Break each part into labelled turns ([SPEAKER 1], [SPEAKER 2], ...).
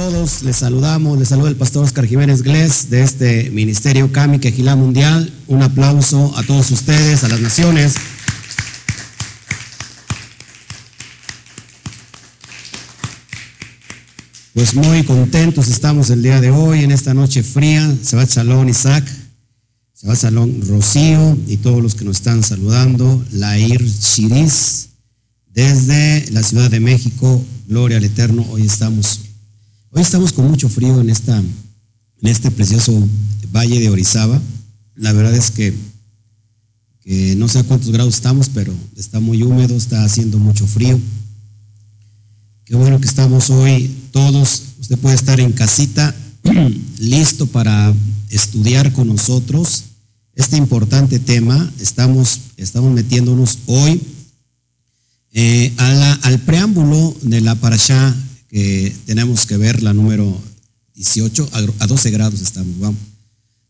[SPEAKER 1] todos. Les saludamos. Les saluda el pastor Oscar Jiménez Glés de este ministerio Cami Quejilá Mundial. Un aplauso a todos ustedes, a las naciones. Pues muy contentos estamos el día de hoy, en esta noche fría. Se va Chalón Isaac, se va Salón Rocío y todos los que nos están saludando. Lair Chiris, desde la Ciudad de México. Gloria al Eterno. Hoy estamos, hoy estamos con mucho frío en, esta, en este precioso valle de Orizaba. La verdad es que, no sé a cuántos grados estamos, pero está muy húmedo, está haciendo mucho frío. Qué bueno que estamos hoy todos. Usted puede estar en casita, listo para estudiar con nosotros este importante tema. Estamos, estamos metiéndonos hoy eh, al preámbulo de la parasha que tenemos que ver, la número 18, a, 12 grados estamos, vamos.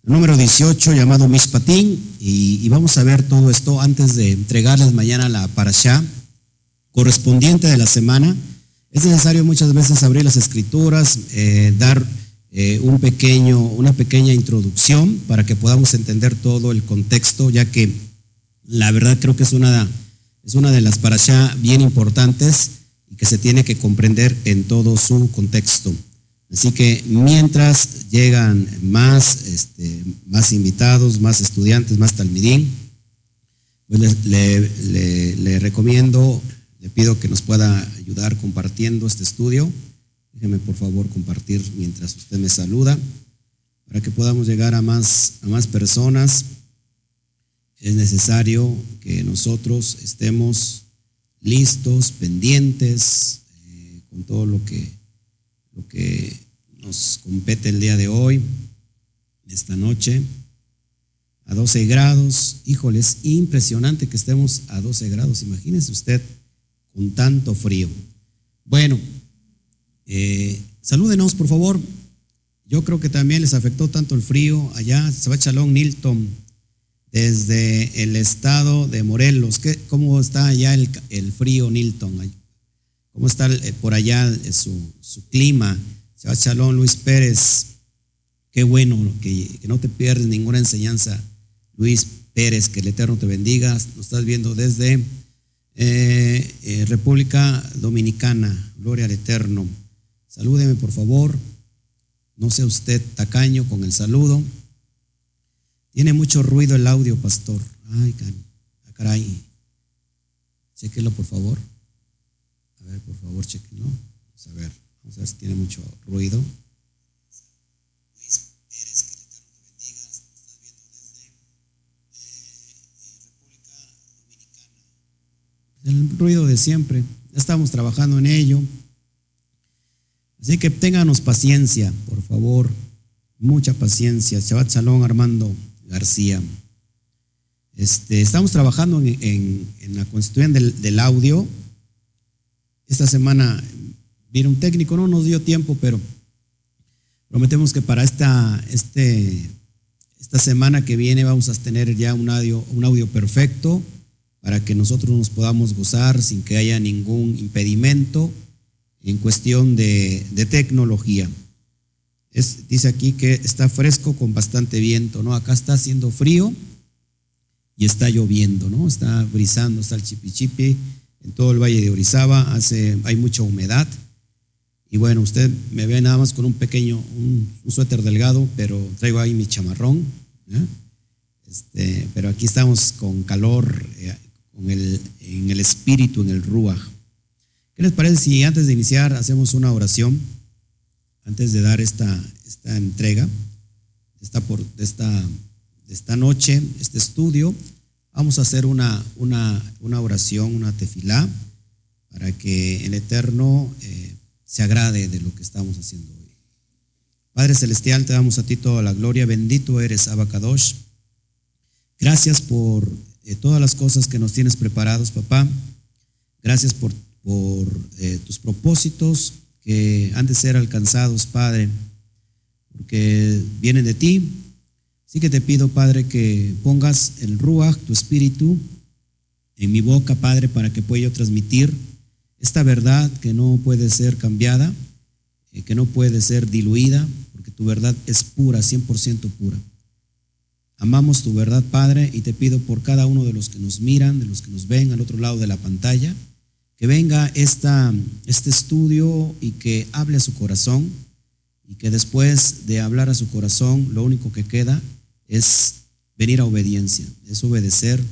[SPEAKER 1] El número 18 llamado Mishpatín y, y, vamos a ver todo esto antes de entregarles mañana la parasha correspondiente de la semana. Es necesario muchas veces abrir las escrituras, eh, dar eh, un pequeño, una pequeña introducción para que podamos entender todo el contexto, ya que la verdad creo que es una, es una de las parashá bien importantes que se tiene que comprender en todo su contexto. Así que mientras llegan más, este, más invitados, más estudiantes, más talmidín, pues le, recomiendo le pido que nos pueda ayudar compartiendo este estudio. Déjeme por favor compartir mientras usted me saluda para que podamos llegar a más, a más personas. Es necesario que nosotros estemos listos, pendientes eh, con todo lo que, lo que nos compete el día de hoy, esta noche. A 12 grados, híjole, es impresionante que estemos a 12 grados. Imagínese usted con tanto frío. Bueno, eh, salúdenos por favor. Yo creo que también les afectó tanto el frío allá, se va Chalón Nilton, desde el estado de Morelos. ¿Qué, ¿Cómo está allá el, frío Nilton? ¿Cómo está eh, por allá eh, su, su clima? Chalón Luis Pérez. Qué bueno que, no te pierdes ninguna enseñanza, Luis Pérez, que el Eterno te bendiga. Nos estás viendo desde eh, República Dominicana, gloria al Eterno. Salúdeme, por favor. No sea usted tacaño con el saludo. Tiene mucho ruido el audio, pastor. Ay, ah, caray. Chequelo, por favor. A ver, por favor, chequenlo. Vamos a ver. Vamos a ver si tiene mucho ruido. el ruido de siempre. Estamos trabajando en ello. Así que ténganos paciencia, por favor. Mucha paciencia. Chabat Salón Armando García. Este, estamos trabajando en, la constitución del, audio. Esta semana vino un técnico, no nos dio tiempo, pero prometemos que para esta, este, esta semana que viene vamos a tener ya un audio, un audio perfecto para que nosotros nos podamos gozar sin que haya ningún impedimento en cuestión de, tecnología. Es, dice aquí que está fresco con bastante viento, ¿no? Acá está haciendo frío y está lloviendo, ¿no? Está brisando, está el chipichipi en todo el valle de Orizaba, hace, hay mucha humedad. Y bueno, usted me ve nada más con un pequeño, un, suéter delgado, pero traigo ahí mi chamarrón. ¿eh? Este, pero aquí estamos con calor, eh, en el espíritu, en el ruach. ¿Qué les parece si antes de iniciar hacemos una oración? Antes de dar esta, esta entrega, esta, por, esta, esta noche, este estudio, vamos a hacer una, una, una oración, una tefilá, para que el Eterno eh, se agrade de lo que estamos haciendo hoy. Padre Celestial, te damos a ti toda la gloria. Bendito eres, Abacadosh. Gracias por todas las cosas que nos tienes preparados, papá. Gracias por, por eh, tus propósitos que han de ser alcanzados, Padre, porque vienen de ti. Así que te pido, Padre, que pongas el Ruach, tu espíritu, en mi boca, Padre, para que pueda yo transmitir esta verdad que no puede ser cambiada eh, que no puede ser diluida, porque tu verdad es pura, 100% pura. Amamos tu verdad, Padre, y te pido por cada uno de los que nos miran, de los que nos ven al otro lado de la pantalla, que venga esta, este estudio y que hable a su corazón, y que después de hablar a su corazón, lo único que queda es venir a obediencia, es obedecer,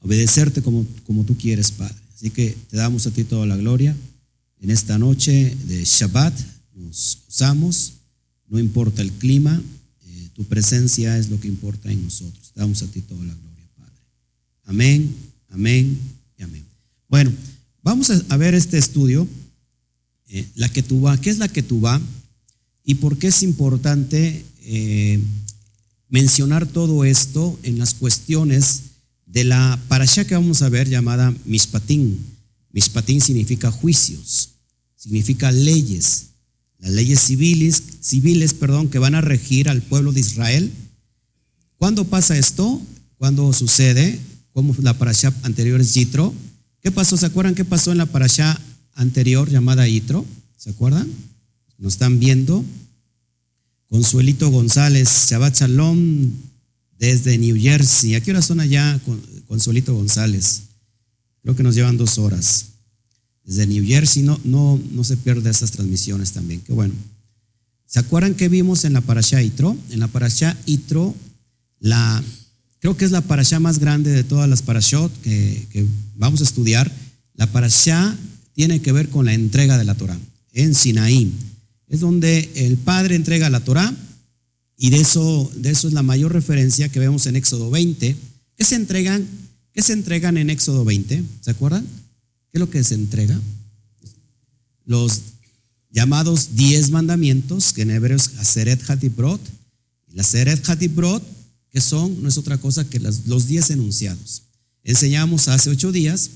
[SPEAKER 1] obedecerte como, como tú quieres, Padre. Así que te damos a ti toda la gloria. En esta noche de Shabbat nos gozamos, no importa el clima, eh, tu presencia es lo que importa en nosotros. Te damos a ti toda la gloria, Padre. Amén, amén. Bueno, vamos a, ver este estudio, eh, la va, ¿qué es la va? ¿Y por qué es importante eh, mencionar todo esto en las cuestiones de la parasha que vamos a ver llamada Mishpatim. Mishpatim significa juicios, significa leyes, las leyes civiles, civiles perdón, que van a regir al pueblo de Israel. ¿Cuándo pasa esto? ¿Cuándo sucede? Como la parasha anterior es Yitro. ¿Qué pasó? ¿Se acuerdan qué pasó en la parasha anterior llamada Yitro? ¿Se acuerdan? Nos están viendo. Consuelito González, Shabbat Shalom desde New Jersey. ¿A qué hora son allá, Consuelito González? Creo que nos llevan dos horas. Desde New Jersey no, no, no se pierde esas transmisiones también. Qué bueno. ¿Se acuerdan que vimos en la Parashá Itro? En la Parashá Itro, la, creo que es la Parashá más grande de todas las Parashot que vamos a estudiar. La Parashá tiene que ver con la entrega de la Torah en Sinaí es donde el Padre entrega la Torah y de eso, de eso es la mayor referencia que vemos en Éxodo 20. ¿Qué se entregan? ¿Qué se entregan en Éxodo 20? ¿Se acuerdan? ¿Qué es lo que se entrega? Los llamados diez mandamientos, que en hebreo es Aseret Hatibrot. La Aseret Hatibrot, que son, no es otra cosa que los diez enunciados. Enseñamos hace ocho días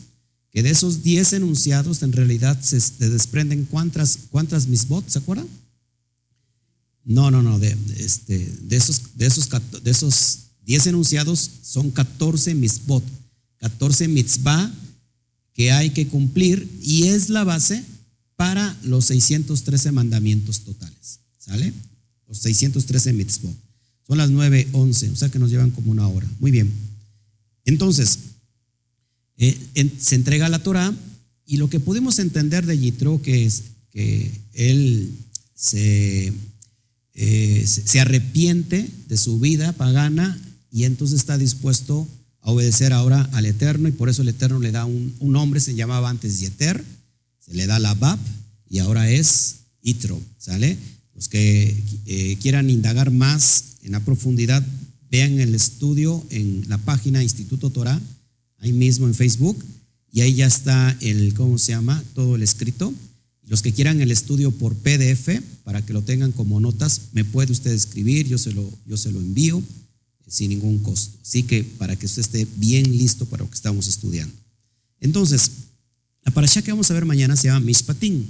[SPEAKER 1] que de esos 10 enunciados en realidad se, desprenden cuántas, cuántas misbot, ¿se acuerdan? No, no, no, de, este, de, esos, de, esos, de esos 10 enunciados son 14 misbot, 14 mitzvah que hay que cumplir y es la base para los 613 mandamientos totales, ¿sale? Los 613 mitzvot. Son las 9, 11, o sea que nos llevan como una hora. Muy bien. Entonces, eh, se entrega la Torah y lo que podemos entender de Yitro que es que él se, eh, se arrepiente de su vida pagana y entonces está dispuesto a obedecer ahora al Eterno y por eso el Eterno le da un, nombre, se llamaba antes Yeter, se le da la Bab y ahora es Yitro, ¿sale? Los que eh, quieran indagar más en la profundidad, vean el estudio en la página Instituto Torah ahí mismo en Facebook, y ahí ya está el, ¿cómo se llama? Todo el escrito. Los que quieran el estudio por PDF, para que lo tengan como notas, me puede usted escribir, yo se lo, yo se lo envío eh, sin ningún costo. Así que para que usted esté bien listo para lo que estamos estudiando. Entonces, la parasha que vamos a ver mañana se llama Mishpatim.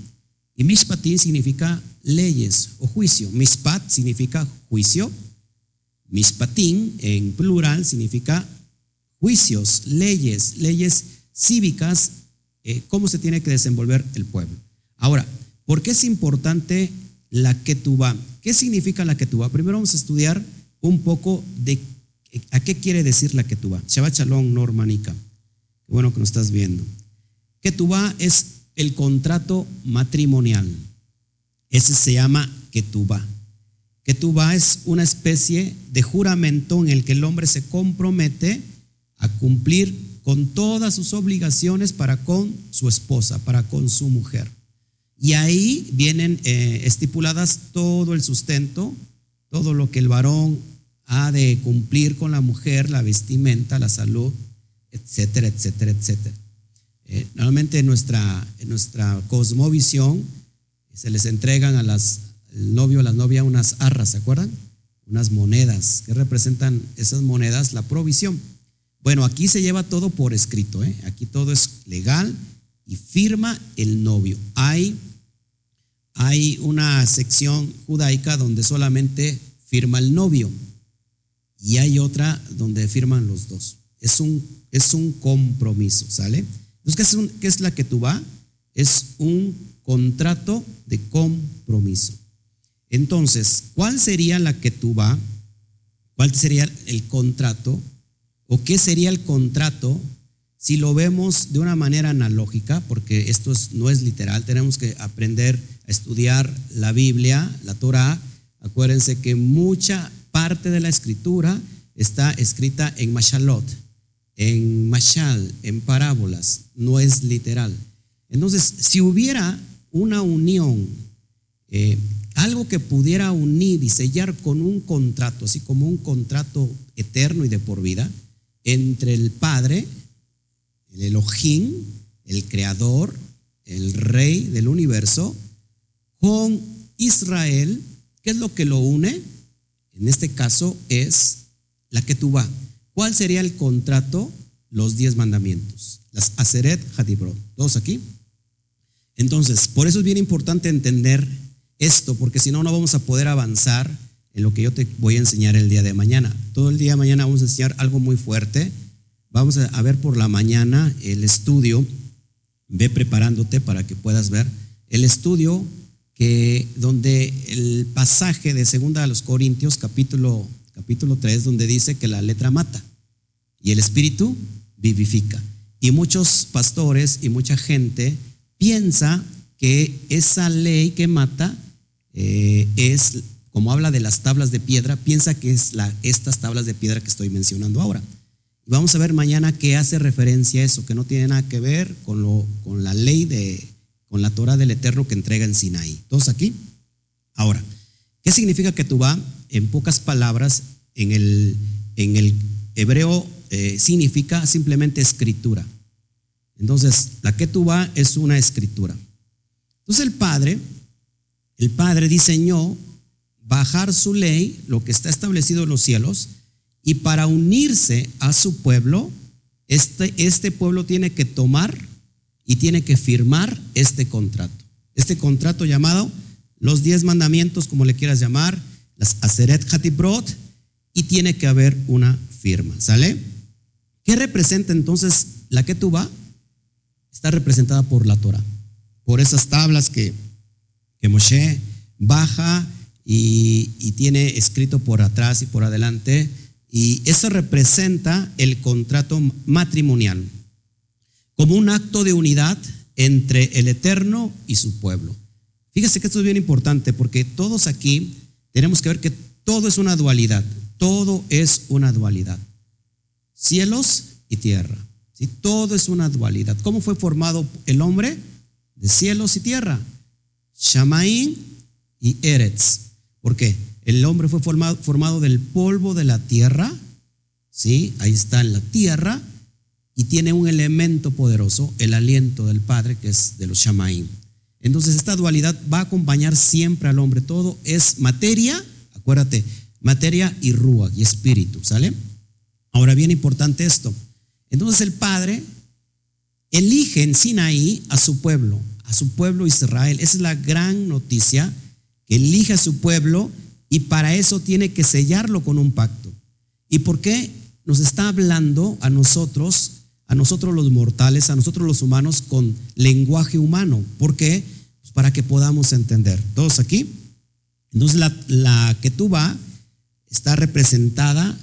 [SPEAKER 1] Y Mishpatim significa leyes o juicio. Mishpat significa juicio. Mishpatim en plural significa juicios, leyes, leyes cívicas, eh, cómo se tiene que desenvolver el pueblo. Ahora, ¿por qué es importante la ketubá? ¿Qué significa la ketubá? Primero vamos a estudiar un poco de a qué quiere decir la ketubá. Shabbat Shalom, Normanica. Bueno que nos estás viendo. Ketubá es el contrato matrimonial. Ese se llama ketubá. Ketubá es una especie de juramento en el que el hombre se compromete a cumplir con todas sus obligaciones para con su esposa, para con su mujer. Y ahí vienen eh, estipuladas todo el sustento, todo lo que el varón ha de cumplir con la mujer, la vestimenta, la salud, etcétera, etcétera, etcétera. Eh, normalmente en nuestra, en nuestra cosmovisión se les entregan a las, el novio o la novia unas arras, ¿se acuerdan? Unas monedas que representan esas monedas la provisión. Bueno, aquí se lleva todo por escrito, ¿eh? aquí todo es legal y firma el novio. Hay, hay una sección judaica donde solamente firma el novio y hay otra donde firman los dos. Es un, es un compromiso, ¿sale? Entonces, ¿qué es, ¿qué es la que tú va? es un contrato de compromiso. Entonces, ¿cuál sería la que tú va? ¿Cuál sería el contrato? ¿O qué sería el contrato si lo vemos de una manera analógica? Porque esto no es literal, tenemos que aprender a estudiar la Biblia, la Torah. Acuérdense que mucha parte de la escritura está escrita en Mashalot, en Mashal, en parábolas, no es literal. Entonces, si hubiera una unión, eh, algo que pudiera unir y sellar con un contrato, así como un contrato eterno y de por vida, entre el Padre, el Elohim, el Creador, el Rey del universo, con Israel, ¿qué es lo que lo une? En este caso es la que. ¿Cuál sería el contrato? Los diez mandamientos. Las Aseret Hadibrot. ¿Todos aquí? Entonces, por eso es bien importante entender esto, porque si no, no vamos a poder avanzar en lo que yo te voy a enseñar el día de mañana. Todo el día de mañana vamos a enseñar algo muy fuerte. Vamos a ver por la mañana el estudio. Ve preparándote para que puedas ver el estudio que donde el pasaje de segunda a los Corintios capítulo capítulo 3 donde dice que la letra mata y el espíritu vivifica. Y muchos pastores y mucha gente piensa que esa ley que mata eh, es, como habla de las tablas de piedra, piensa que es la, estas tablas de piedra que estoy mencionando ahora. Vamos a ver mañana qué hace referencia a eso, que no tiene nada que ver con, lo, con la ley de, con la Torah del Eterno que entrega en Sinaí. ¿Todos aquí? Ahora, ¿qué significa que va? En pocas palabras, en el, en el hebreo eh, significa simplemente escritura. Entonces, la Ketubá es una escritura. Entonces el Padre, el Padre diseñó bajar su ley, lo que está establecido en los cielos, y para unirse a su pueblo, este, este pueblo tiene que tomar y tiene que firmar este contrato. Este contrato llamado los diez mandamientos, como le quieras llamar, las Aseret Hatibrot, y tiene que haber una firma, ¿sale? ¿Qué representa entonces la Ketubá? está representada por la Torah, por esas tablas que, que Moshe baja y, tiene escrito por atrás y por adelante, y eso representa el contrato matrimonial como un acto de unidad entre el Eterno y su pueblo. Fíjese que esto es bien importante porque todos aquí tenemos que ver que todo es una dualidad, todo es una dualidad, cielos y tierra. Y Todo es una dualidad. ¿Cómo fue formado el hombre? De cielos y tierra. Shamaín y Eretz. ¿Por qué? El hombre fue formado, formado del polvo de la tierra. ¿Sí? Ahí está en la tierra. Y tiene un elemento poderoso, el aliento del Padre, que es de los Shamaín. Entonces esta dualidad va a acompañar siempre al hombre. Todo es materia, acuérdate, materia y rúa y espíritu, ¿sale? Ahora bien importante esto. Entonces el Padre elige en Sinaí a su pueblo, a su pueblo Israel. Esa es la gran noticia, elige a su pueblo y para eso tiene que sellarlo con un pacto. ¿Y por qué nos está hablando a nosotros, a nosotros los mortales, a nosotros los humanos con lenguaje humano? ¿Por qué? Pues para que podamos entender. ¿Todos aquí? Entonces la, la va está representada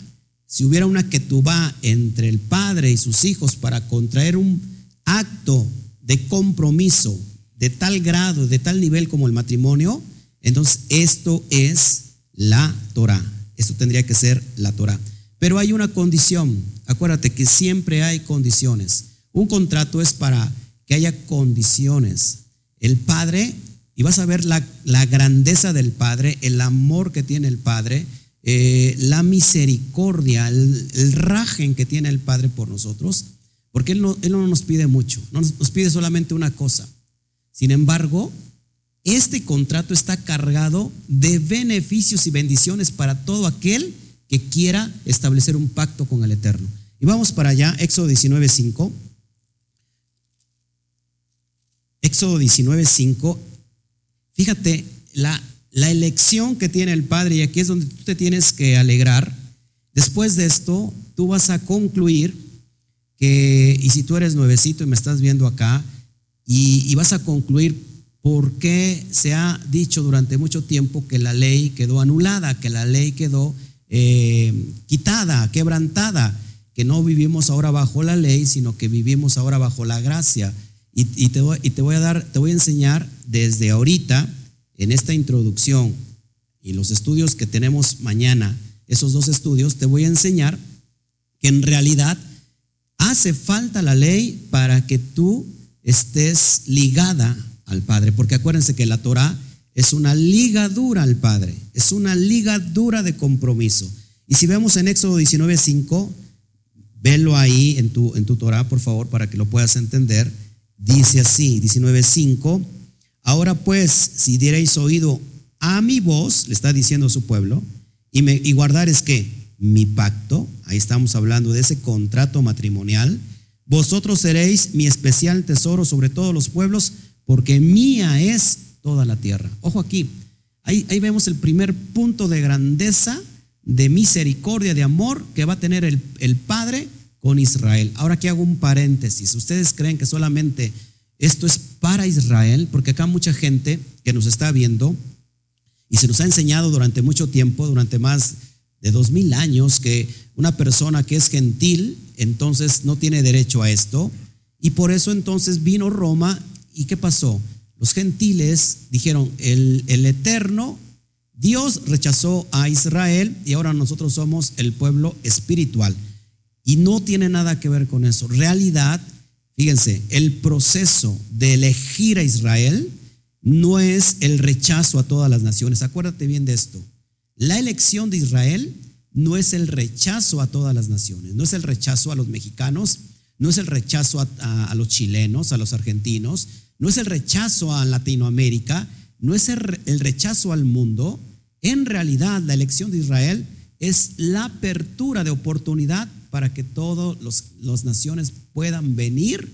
[SPEAKER 1] si hubiera una ketubá entre el padre y sus hijos para contraer un acto de compromiso de tal grado, de tal nivel como el matrimonio, entonces esto es la Torah. Esto tendría que ser la Torah. Pero hay una condición. Acuérdate que siempre hay condiciones. Un contrato es para que haya condiciones. El Padre, y vas a ver la, grandeza del Padre, el amor que tiene el Padre, eh, la misericordia, el, el, rajen que tiene el Padre por nosotros, porque él no, nos pide mucho, no nos pide solamente una cosa. Sin embargo, este contrato está cargado de beneficios y bendiciones para todo aquel que quiera establecer un pacto con el Eterno. Y vamos para allá, Éxodo 19.5. Éxodo 19.5. Fíjate la la elección que tiene el Padre, y aquí es donde tú te tienes que alegrar, después de esto, tú vas a concluir que, y si tú eres nuevecito y me estás viendo acá, y, vas a concluir por qué se ha dicho durante mucho tiempo que la ley quedó anulada, que la ley quedó eh, quitada, quebrantada, que no vivimos ahora bajo la ley, sino que vivimos ahora bajo la gracia. Y, te, voy, y te voy a dar, te voy a enseñar desde ahorita, en esta introducción y los estudios que tenemos mañana, esos dos estudios, te voy a enseñar que en realidad hace falta la ley para que tú estés ligada al Padre, porque acuérdense que la Torah es una ligadura al Padre, es una ligadura de compromiso. Y si vemos en Éxodo 19:5, velo ahí en tu, en tu Torah, por favor, para que lo puedas entender. Dice así, 19:5, ahora pues, si dierais oído a mi voz, le está diciendo a su pueblo, y, me, y guardar es que mi pacto, ahí estamos hablando de ese contrato matrimonial, vosotros seréis mi especial tesoro sobre todos los pueblos, porque mía es toda la tierra. Ojo aquí, ahí, vemos el primer punto de grandeza, de misericordia, de amor que va a tener el, el Padre con Israel. Ahora aquí hago un paréntesis. Ustedes creen que solamente esto es para Israel, porque acá mucha gente que nos está viendo y se nos ha enseñado durante mucho tiempo, durante más de dos mil años, que una persona que es gentil, entonces no tiene derecho a esto. Y por eso entonces vino Roma y ¿qué pasó? Los gentiles dijeron, el, el eterno, Dios rechazó a Israel y ahora nosotros somos el pueblo espiritual. Y no tiene nada que ver con eso. Realidad, fíjense, el proceso de elegir a Israel no es el rechazo a todas las naciones. Acuérdate bien de esto. La elección de Israel no es el rechazo a todas las naciones, no es el rechazo a los mexicanos, no es el rechazo a, los chilenos, a los argentinos, no es el rechazo a Latinoamérica, no es el, rechazo al mundo. En realidad, la elección de Israel es la apertura de oportunidad para que todas las naciones puedan venir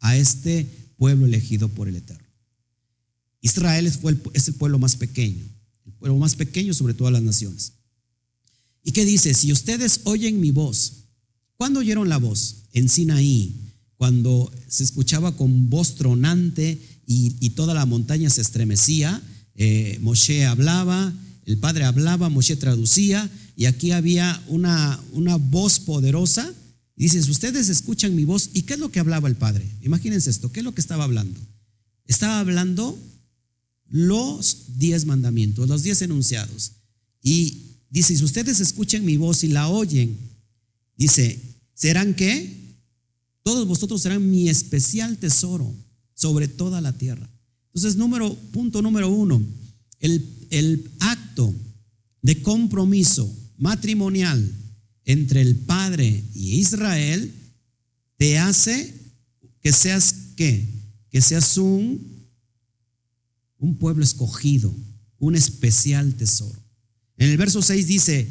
[SPEAKER 1] a este pueblo elegido por el Eterno. Israel es, el pueblo más pequeño, el pueblo más pequeño sobre todas las naciones. ¿Y qué dice? Si ustedes oyen mi voz, ¿cuándo oyeron la voz? En Sinaí, cuando se escuchaba con voz tronante y, toda la montaña se estremecía, eh, Moshe hablaba, el Padre hablaba, Moshe traducía, y aquí había una, una voz poderosa. Dice, si ustedes escuchan mi voz, ¿y qué es lo que hablaba el Padre? Imagínense esto, ¿qué es lo que estaba hablando? Estaba hablando los diez mandamientos, los diez enunciados. Y dice, si ustedes escuchen mi voz y la oyen, dice, ¿serán qué? Todos vosotros serán mi especial tesoro sobre toda la tierra. Entonces, número, punto número uno, el, acto de compromiso matrimonial entre el Padre y Israel te hace que seas qué? Que seas un un pueblo escogido, un especial tesoro. En el verso 6 dice,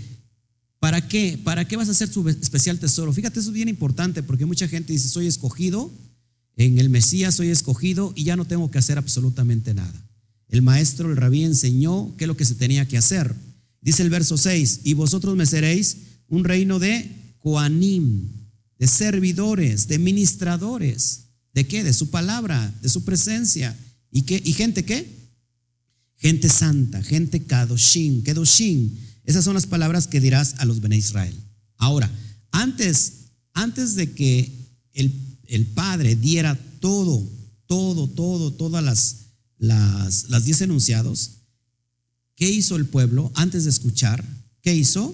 [SPEAKER 1] ¿para qué? ¿Para qué vas a ser su especial tesoro? Fíjate, eso es bien importante porque mucha gente dice, soy escogido, en el Mesías soy escogido y ya no tengo que hacer absolutamente nada. El maestro, el rabí enseñó qué es lo que se tenía que hacer. Dice el verso 6, y vosotros me seréis un reino de coanim, de servidores, de ministradores. ¿De qué? De su palabra, de su presencia. ¿Y, qué? ¿Y gente qué? Gente santa, gente kadoshim, kedoshim. Esas son las palabras que dirás a los Bene Israel. Ahora, antes, antes de que el, el Padre diera todo, todo, todo, todas las, las, las diez enunciados, ¿qué hizo el pueblo antes de escuchar? ¿Qué hizo?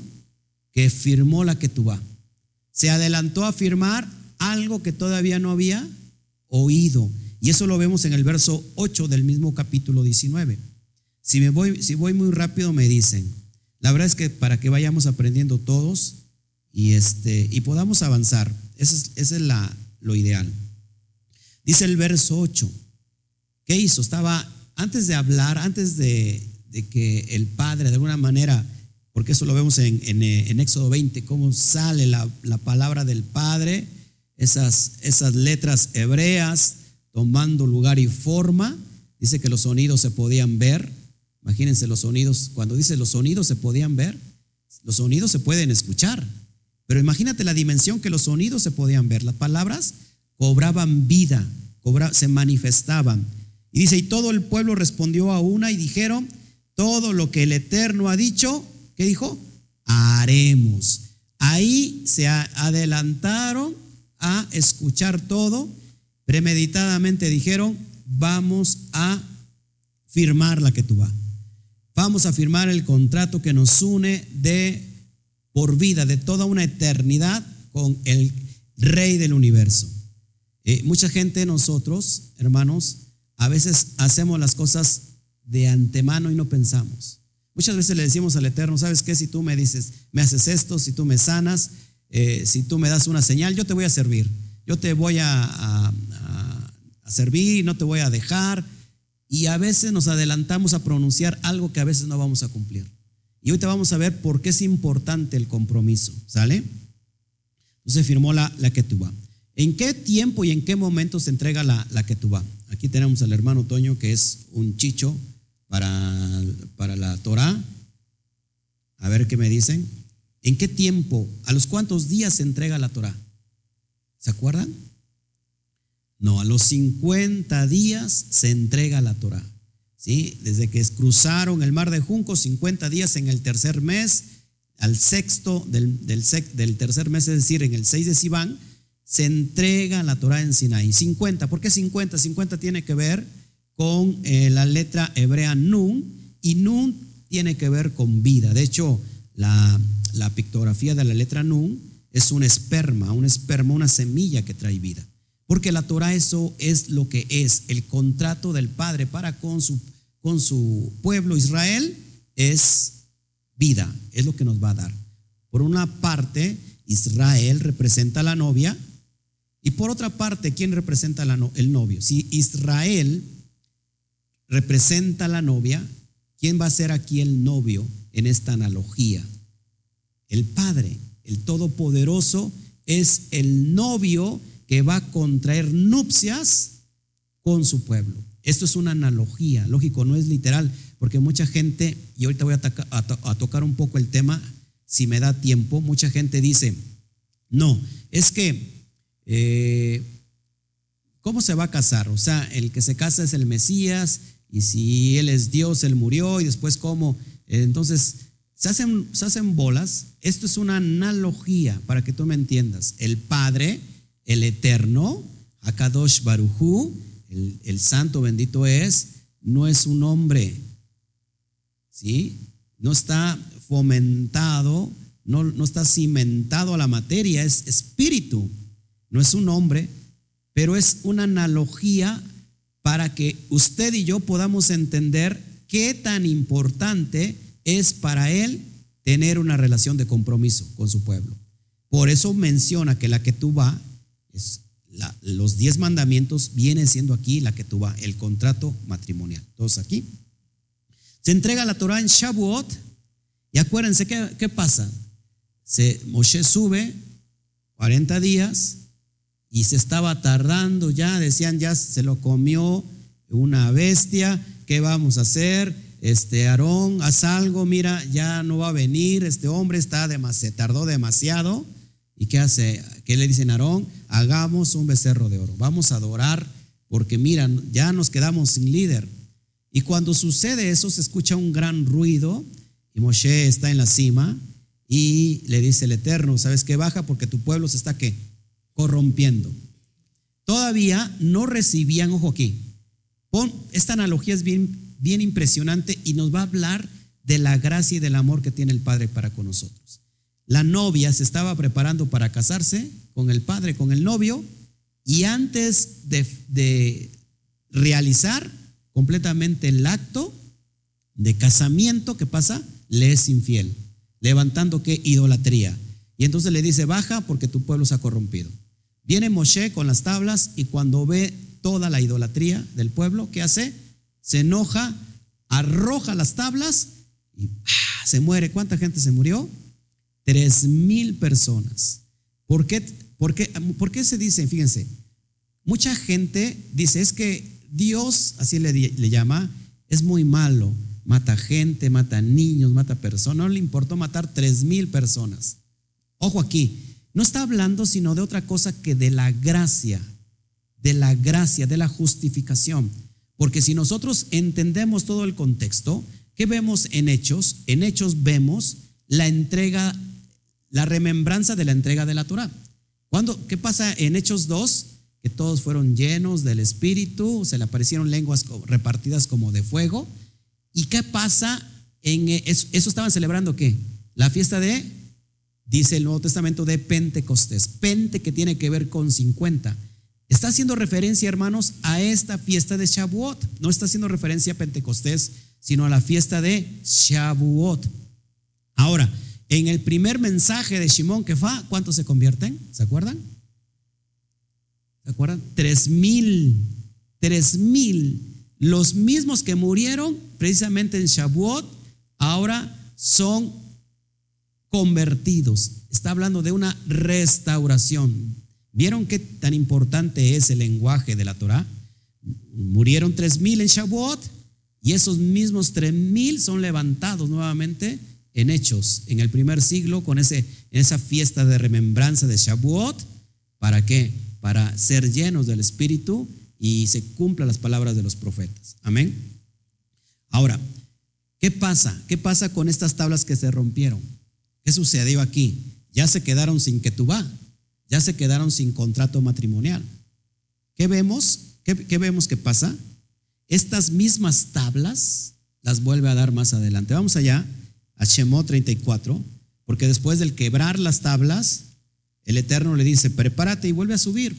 [SPEAKER 1] Que firmó la va. Se adelantó a firmar algo que todavía no había oído. Y eso lo vemos en el verso 8 del mismo capítulo 19. Si, me voy, si voy muy rápido me dicen. La verdad es que para que vayamos aprendiendo todos y, este, y podamos avanzar, ese es, la, lo ideal. Dice el verso 8, ¿qué hizo? Estaba, antes de hablar, antes de, que el Padre de alguna manera, porque eso lo vemos en, en, Éxodo 20, cómo sale la, la, palabra del Padre, esas, esas letras hebreas, tomando lugar y forma. Dice que los sonidos se podían ver. Imagínense los sonidos. Cuando dice los sonidos se podían ver, los sonidos se pueden escuchar. Pero imagínate la dimensión que los sonidos se podían ver. Las palabras cobraban vida. se manifestaban. Y dice, y todo el pueblo respondió a una y dijeron, todo lo que el Eterno ha dicho, ¿qué dijo? Haremos. Ahí se adelantaron a escuchar todo, premeditadamente dijeron, vamos a firmar la que tú vas. Vamos a firmar el contrato que nos une de por vida, de toda una eternidad con el Rey del universo. Eh, mucha gente, nosotros, hermanos, a veces hacemos las cosas de antemano y no pensamos. Muchas veces le decimos al Eterno, ¿sabes qué? Si tú me dices, me haces esto, si tú me sanas, eh, si tú me das una señal, yo te voy a servir. Yo te voy a, servir no te voy a dejar. Y a veces nos adelantamos a pronunciar algo que a veces no vamos a cumplir. Y hoy te vamos a ver por qué es importante el compromiso, ¿sale? Entonces firmó la, la va ¿En qué tiempo y en qué momento se entrega la, la va Aquí tenemos al hermano Toño, que es un chicho para, para la Torah. A ver qué me dicen. ¿En qué tiempo? ¿A los cuántos días se entrega la Torah? ¿Se acuerdan? No, a los 50 días se entrega la Torah. ¿sí? Desde que cruzaron el mar de Junco, 50 días en el tercer mes, al sexto del, del, tercer mes, es decir, en el 6 de Sivan, se entrega la Torah en Sinaí. 50, ¿por qué 50? 50 tiene que ver con eh, la letra hebrea Nun, y Nun tiene que ver con vida. De hecho, la, la pictografía de la letra Nun es un esperma, un esperma, una semilla que trae vida. Porque la Torah eso es lo que es, el contrato del Padre para con su, con su pueblo Israel es vida, es lo que nos va a dar. Por una parte, Israel representa a la novia y por otra parte, ¿quién representa el novio? Si Israel representa a la novia, ¿quién va a ser aquí el novio en esta analogía? El Padre, el Todopoderoso, es el novio que va a contraer nupcias con su pueblo. Esto es una analogía, lógico, no es literal, porque mucha gente, y ahorita voy a, tocar un poco el tema, si me da tiempo, mucha gente dice, no, es que, eh, ¿cómo se va a casar? O sea, el que se casa es el Mesías, y si Él es Dios, Él murió, y después cómo. Entonces, se hacen, se hacen bolas. Esto es una analogía para que tú me entiendas. El Padre el eterno, Akadosh Barujú, el, santo bendito es, no es un hombre, ¿sí? No está fomentado, no, no está cimentado a la materia, es espíritu, no es un hombre, pero es una analogía para que usted y yo podamos entender qué tan importante es para él tener una relación de compromiso con su pueblo. Por eso menciona que la que tú vas es los diez mandamientos vienen siendo aquí la que tuvo el contrato matrimonial. Todos aquí. Se entrega la Torah en Shavuot y acuérdense qué, qué pasa. Se, Moshe sube 40 días y se estaba tardando ya, decían ya se lo comió una bestia, ¿qué vamos a hacer? Este Aarón, haz algo, mira, ya no va a venir, este hombre está se tardó demasiado. ¿Y qué hace? ¿Qué le dicen a? Hagamos un becerro de oro. Vamos a adorar porque miran, ya nos quedamos sin líder. Y cuando sucede eso, se escucha un gran ruido y Moshe está en la cima y le dice el Eterno, ¿sabes qué? Baja porque tu pueblo se está ¿qué? corrompiendo. Todavía no recibían, ojo aquí, esta analogía es bien, bien impresionante y nos va a hablar de la gracia y del amor que tiene el Padre para con nosotros. La novia se estaba preparando para casarse con el padre, con el novio, y antes de, realizar completamente el acto de casamiento, ¿qué pasa? Le es infiel, levantando qué idolatría. Y entonces le dice, baja porque tu pueblo se ha corrompido. Viene Moshe con las tablas y cuando ve toda la idolatría del pueblo, ¿qué hace? Se enoja, arroja las tablas y ¡ah! se muere. ¿Cuánta gente se murió? Tres mil personas. ¿Por qué, se dice? Fíjense, mucha gente dice, es que Dios, así le, le llama, es muy malo. Mata gente, mata niños, mata personas. No le importó matar tres mil personas. Ojo aquí, no está hablando sino de otra cosa que de la gracia de la gracia, de la justificación. Porque si nosotros entendemos todo el contexto, ¿qué vemos en Hechos? En Hechos vemos la entrega, la remembranza de la entrega de la Torah. ¿Cuándo, ¿Qué pasa en Hechos 2? Que todos fueron llenos del Espíritu, se le aparecieron lenguas repartidas como de fuego. ¿Y qué pasa en eso? eso estaban celebrando qué? La fiesta de, dice el Nuevo Testamento, de Pentecostés. Pente que tiene que ver con 50. Está haciendo referencia, hermanos, a esta fiesta de Shavuot. No está haciendo referencia a Pentecostés, sino a la fiesta de Shavuot. Ahora, en el primer mensaje de Shimón que fue, ¿cuántos se convierten? ¿Se acuerdan? ¿Se acuerdan? Tres mil. Tres mil. Los mismos que murieron precisamente en Shavuot, ahora son convertidos. Está hablando de una restauración. ¿Vieron qué tan importante es el lenguaje de la Torah? Murieron tres mil en Shavuot y esos mismos tres mil son levantados nuevamente en Hechos, en el primer siglo, con ese, esa fiesta de remembranza de Shavuot. ¿Para qué? Para ser llenos del Espíritu y se cumplan las palabras de los profetas. Amén. Ahora, ¿qué pasa? ¿Qué pasa con estas tablas que se rompieron? ¿Qué sucedió aquí? Ya se quedaron sin ketubá, ya se quedaron sin contrato matrimonial. ¿Qué vemos? ¿Qué, qué vemos que pasa? Estas mismas tablas las vuelve a dar más adelante. Vamos allá a Shemot 34, porque después del quebrar las tablas, el Eterno le dice, prepárate y vuelve a subir.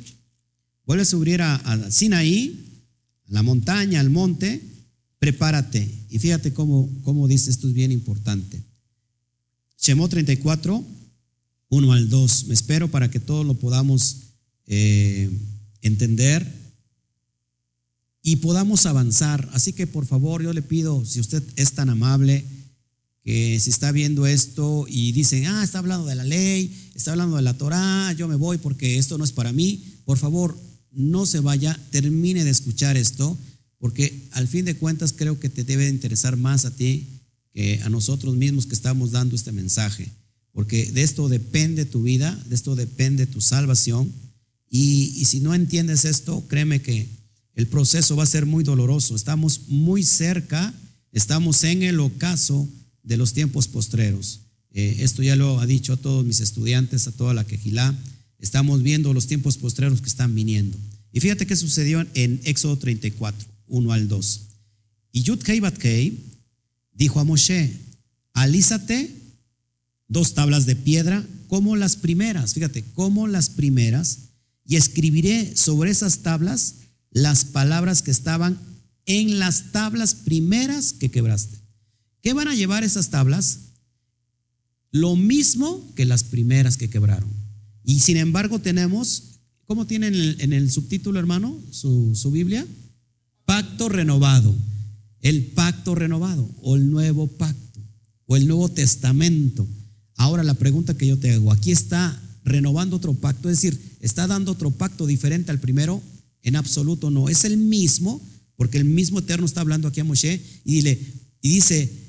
[SPEAKER 1] Vuelve a subir a, Sinaí, a la montaña, al monte, prepárate. Y fíjate cómo, cómo dice, esto es bien importante. Shemot 34, 1 al 2. Me espero para que todos lo podamos eh, entender y podamos avanzar. Así que por favor, yo le pido, si usted es tan amable, que si está viendo esto y dicen, ah, está hablando de la ley, está hablando de la Torah, yo me voy porque esto no es para mí, por favor, no se vaya, termine de escuchar esto, porque al fin de cuentas creo que te debe interesar más a ti que a nosotros mismos que estamos dando este mensaje, porque de esto depende tu vida, de esto depende tu salvación, y, y si no entiendes esto, créeme que el proceso va a ser muy doloroso, estamos muy cerca, estamos en el ocaso, de los tiempos postreros. Eh, esto ya lo ha dicho a todos mis estudiantes, a toda la quejilá. Estamos viendo los tiempos postreros que están viniendo. Y fíjate qué sucedió en Éxodo 34, 1 al 2. Y Yud Kei dijo a Moshe, alízate dos tablas de piedra como las primeras, fíjate, como las primeras, y escribiré sobre esas tablas las palabras que estaban en las tablas primeras que quebraste. ¿Qué van a llevar esas tablas? Lo mismo que las primeras que quebraron. Y sin embargo tenemos, ¿cómo tienen en el, subtítulo, hermano, su, Biblia? Pacto renovado. El pacto renovado o el nuevo pacto o el nuevo testamento. Ahora la pregunta que yo te hago, aquí está renovando otro pacto, es decir, está dando otro pacto diferente al primero, en absoluto no, es el mismo, porque el mismo Eterno está hablando aquí a Moshe y, dile, y dice,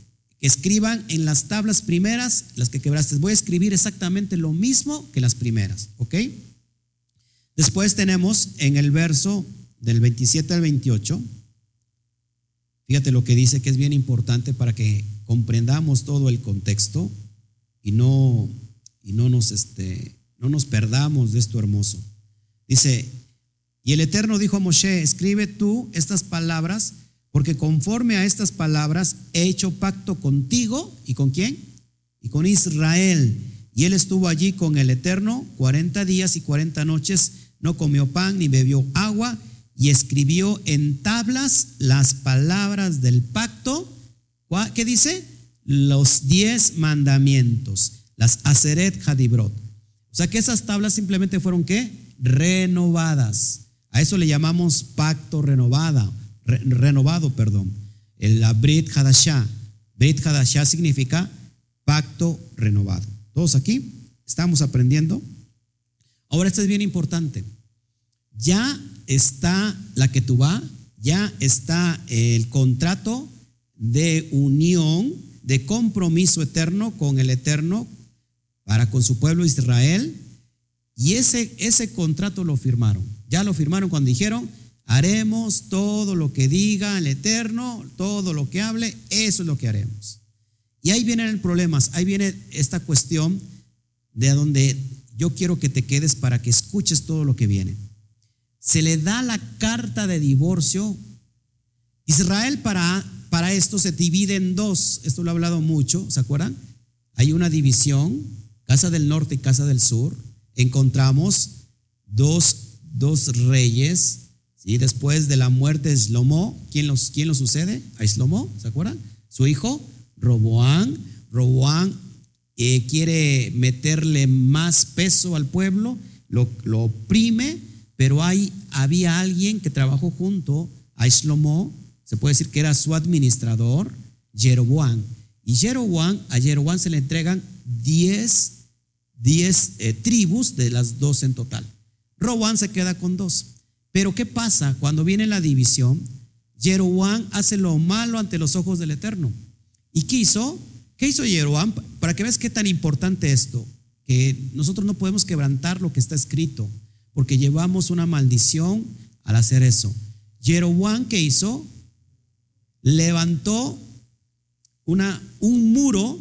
[SPEAKER 1] escriban en las tablas primeras las que quebraste. Voy a escribir exactamente lo mismo que las primeras, ¿ok? Después tenemos en el verso del 27 al 28, fíjate lo que dice que es bien importante para que comprendamos todo el contexto y no, y no, nos, este, no nos perdamos de esto hermoso. Dice, y el Eterno dijo a Moshe, escribe tú estas palabras porque conforme a estas palabras he hecho pacto contigo y con quién? Y con Israel. Y él estuvo allí con el Eterno 40 días y 40 noches, no comió pan ni bebió agua y escribió en tablas las palabras del pacto. ¿Qué dice? Los diez mandamientos, las Aseret Hadibrot. O sea que esas tablas simplemente fueron qué? Renovadas. A eso le llamamos pacto renovada renovado, perdón. El Brit Hadashah. Brit Hadashah significa pacto renovado. ¿Todos aquí? ¿Estamos aprendiendo? Ahora esto es bien importante. Ya está la que tú ya está el contrato de unión, de compromiso eterno con el eterno para con su pueblo Israel. Y ese, ese contrato lo firmaron. Ya lo firmaron cuando dijeron, haremos todo lo que diga el Eterno, todo lo que hable, eso es lo que haremos. Y ahí vienen problemas, ahí viene esta cuestión de donde yo quiero que te quedes para que escuches todo lo que viene. Se le da la carta de divorcio. Israel para, para esto se divide en dos, esto lo he hablado mucho, ¿se acuerdan? Hay una división, casa del norte y casa del sur. Encontramos dos, dos reyes, y después de la muerte de Shlomo, ¿quién, los, ¿quién lo sucede? A Shlomo, ¿se acuerdan? Su hijo, Roboán. Roboán eh, quiere meterle más peso al pueblo, lo, oprime, pero hay, había alguien que trabajó junto a Shlomo, se puede decir que era su administrador, Jeroboam. Y Jeroboam, a Jeroboam se le entregan 10 eh, tribus de las dos en total. Roboam se queda con dos. Pero ¿qué pasa cuando viene la división? Jeroboam hace lo malo ante los ojos del Eterno. ¿Y qué hizo? ¿Qué hizo Jeroboam? Para que veas qué tan importante esto, que nosotros no podemos quebrantar lo que está escrito, porque llevamos una maldición al hacer eso. Jeroboam, ¿qué hizo? Levantó una, un muro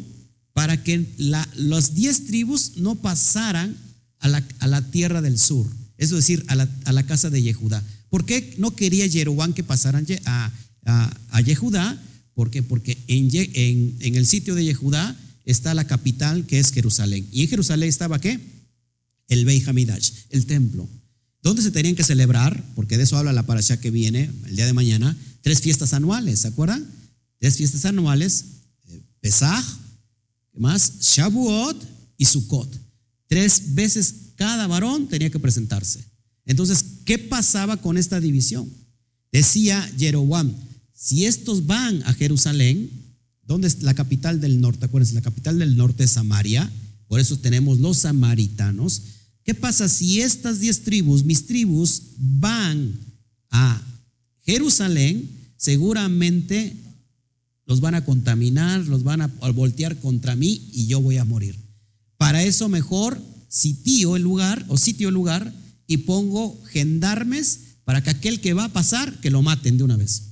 [SPEAKER 1] para que la, las diez tribus no pasaran a la, a la, tierra del sur, es decir, a la, a la casa de Yehudá. ¿Por qué no quería Jeroboam que pasaran a, a, Yehudá? ¿Por qué? Porque en, en, en, el sitio de Yehudá está la capital que es Jerusalén. ¿Y en Jerusalén estaba qué? El Beit Hamidash, el templo. ¿Dónde se tenían que celebrar? Porque de eso habla la parasha que viene el día de mañana. Tres fiestas anuales, ¿se acuerdan? Tres fiestas anuales. Eh, Pesaj, ¿qué más? Shavuot y Sukkot. Tres veces cada varón tenía que presentarse. Entonces, ¿qué pasaba con esta división? Decía Jeroboam, si estos van a Jerusalén, ¿dónde es la capital del norte? Acuérdense, la capital del norte es Samaria, por eso tenemos los samaritanos. ¿Qué pasa si estas diez tribus, mis tribus, van a Jerusalén? Seguramente los van a contaminar, los van a voltear contra mí y yo voy a morir. Para eso mejor sitio el lugar o sitio el lugar y pongo gendarmes para que aquel que va a pasar, que lo maten de una vez.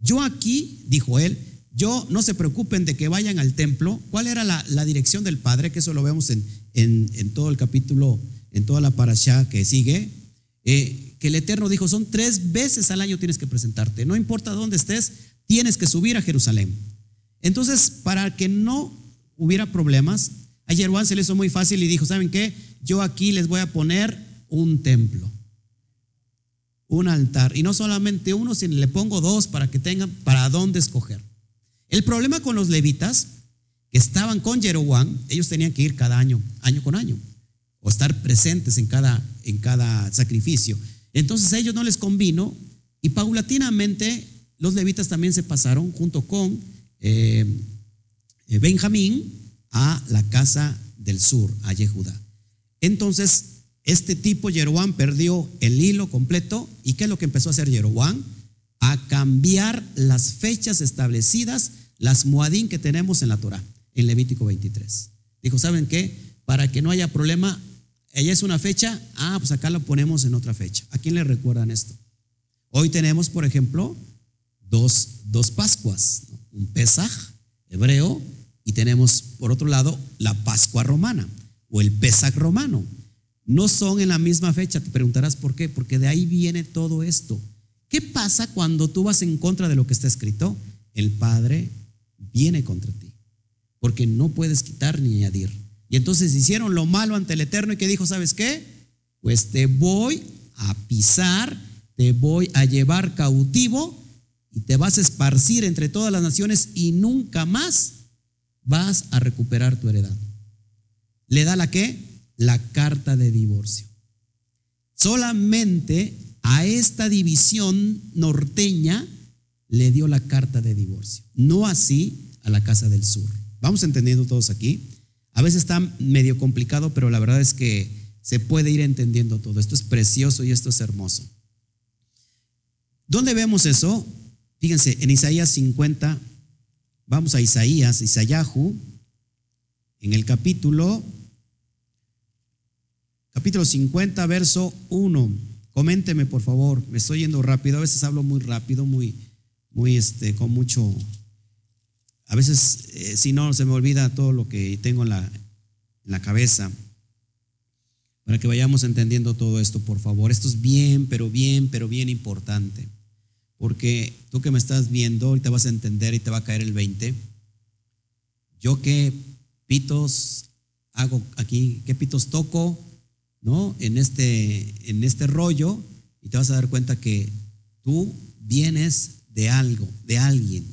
[SPEAKER 1] Yo aquí, dijo él, yo no se preocupen de que vayan al templo. ¿Cuál era la, la dirección del Padre? Que eso lo vemos en, en, en, todo el capítulo, en toda la parasha que sigue. Eh, que el Eterno dijo, son tres veces al año tienes que presentarte. No importa dónde estés, tienes que subir a Jerusalén. Entonces, para que no hubiera problemas, a Jeroboam se le hizo muy fácil y dijo, ¿saben qué? Yo aquí les voy a poner un templo un altar. Y no solamente uno, sino le pongo dos para que tengan para dónde escoger. El problema con los levitas que estaban con Jeroboam, ellos tenían que ir cada año, año con año, o estar presentes en cada, en cada sacrificio. Entonces a ellos no les convino y paulatinamente los levitas también se pasaron junto con eh, eh Benjamín a la casa del sur, a Yehudá. Entonces este tipo, Jeroboam, perdió el hilo completo. ¿Y qué es lo que empezó a hacer Jeroboam? A cambiar las fechas establecidas, las muadín que tenemos en la Torah, en Levítico 23. Dijo, ¿saben qué? Para que no haya problema, ella es una fecha, ah, pues acá lo ponemos en otra fecha. ¿A quién le recuerdan esto? Hoy tenemos, por ejemplo, dos, dos Pascuas, un Pesaj hebreo y tenemos, por otro lado, la Pascua romana o el Pesaj romano no son en la misma fecha. Te preguntarás por qué, porque de ahí viene todo esto. ¿Qué pasa cuando tú vas en contra de lo que está escrito? El Padre viene contra ti, porque no puedes quitar ni añadir. Y entonces hicieron lo malo ante el Eterno y que dijo, ¿sabes qué? Pues te voy a pisar, te voy a llevar cautivo y te vas a esparcir entre todas las naciones y nunca más vas a recuperar tu heredad. ¿Le da la qué? la carta de divorcio. Solamente a esta división norteña le dio la carta de divorcio, no así a la casa del sur. Vamos entendiendo todos aquí. A veces está medio complicado, pero la verdad es que se puede ir entendiendo todo. Esto es precioso y esto es hermoso. ¿Dónde vemos eso? Fíjense, en Isaías 50, vamos a Isaías, Isayahu, en el capítulo capítulo 50, verso 1. Coménteme, por favor. Me estoy yendo rápido. A veces hablo muy rápido, muy, muy, este, con mucho. A veces, eh, si no, se me olvida todo lo que tengo en la, en la cabeza. Para que vayamos entendiendo todo esto, por favor. Esto es bien, pero bien, pero bien importante. Porque tú que me estás viendo, ahorita vas a entender y te va a caer el 20. Yo qué pitos hago aquí, qué pitos toco, ¿no? En este, en este rollo y te vas a dar cuenta que tú vienes de algo, de alguien,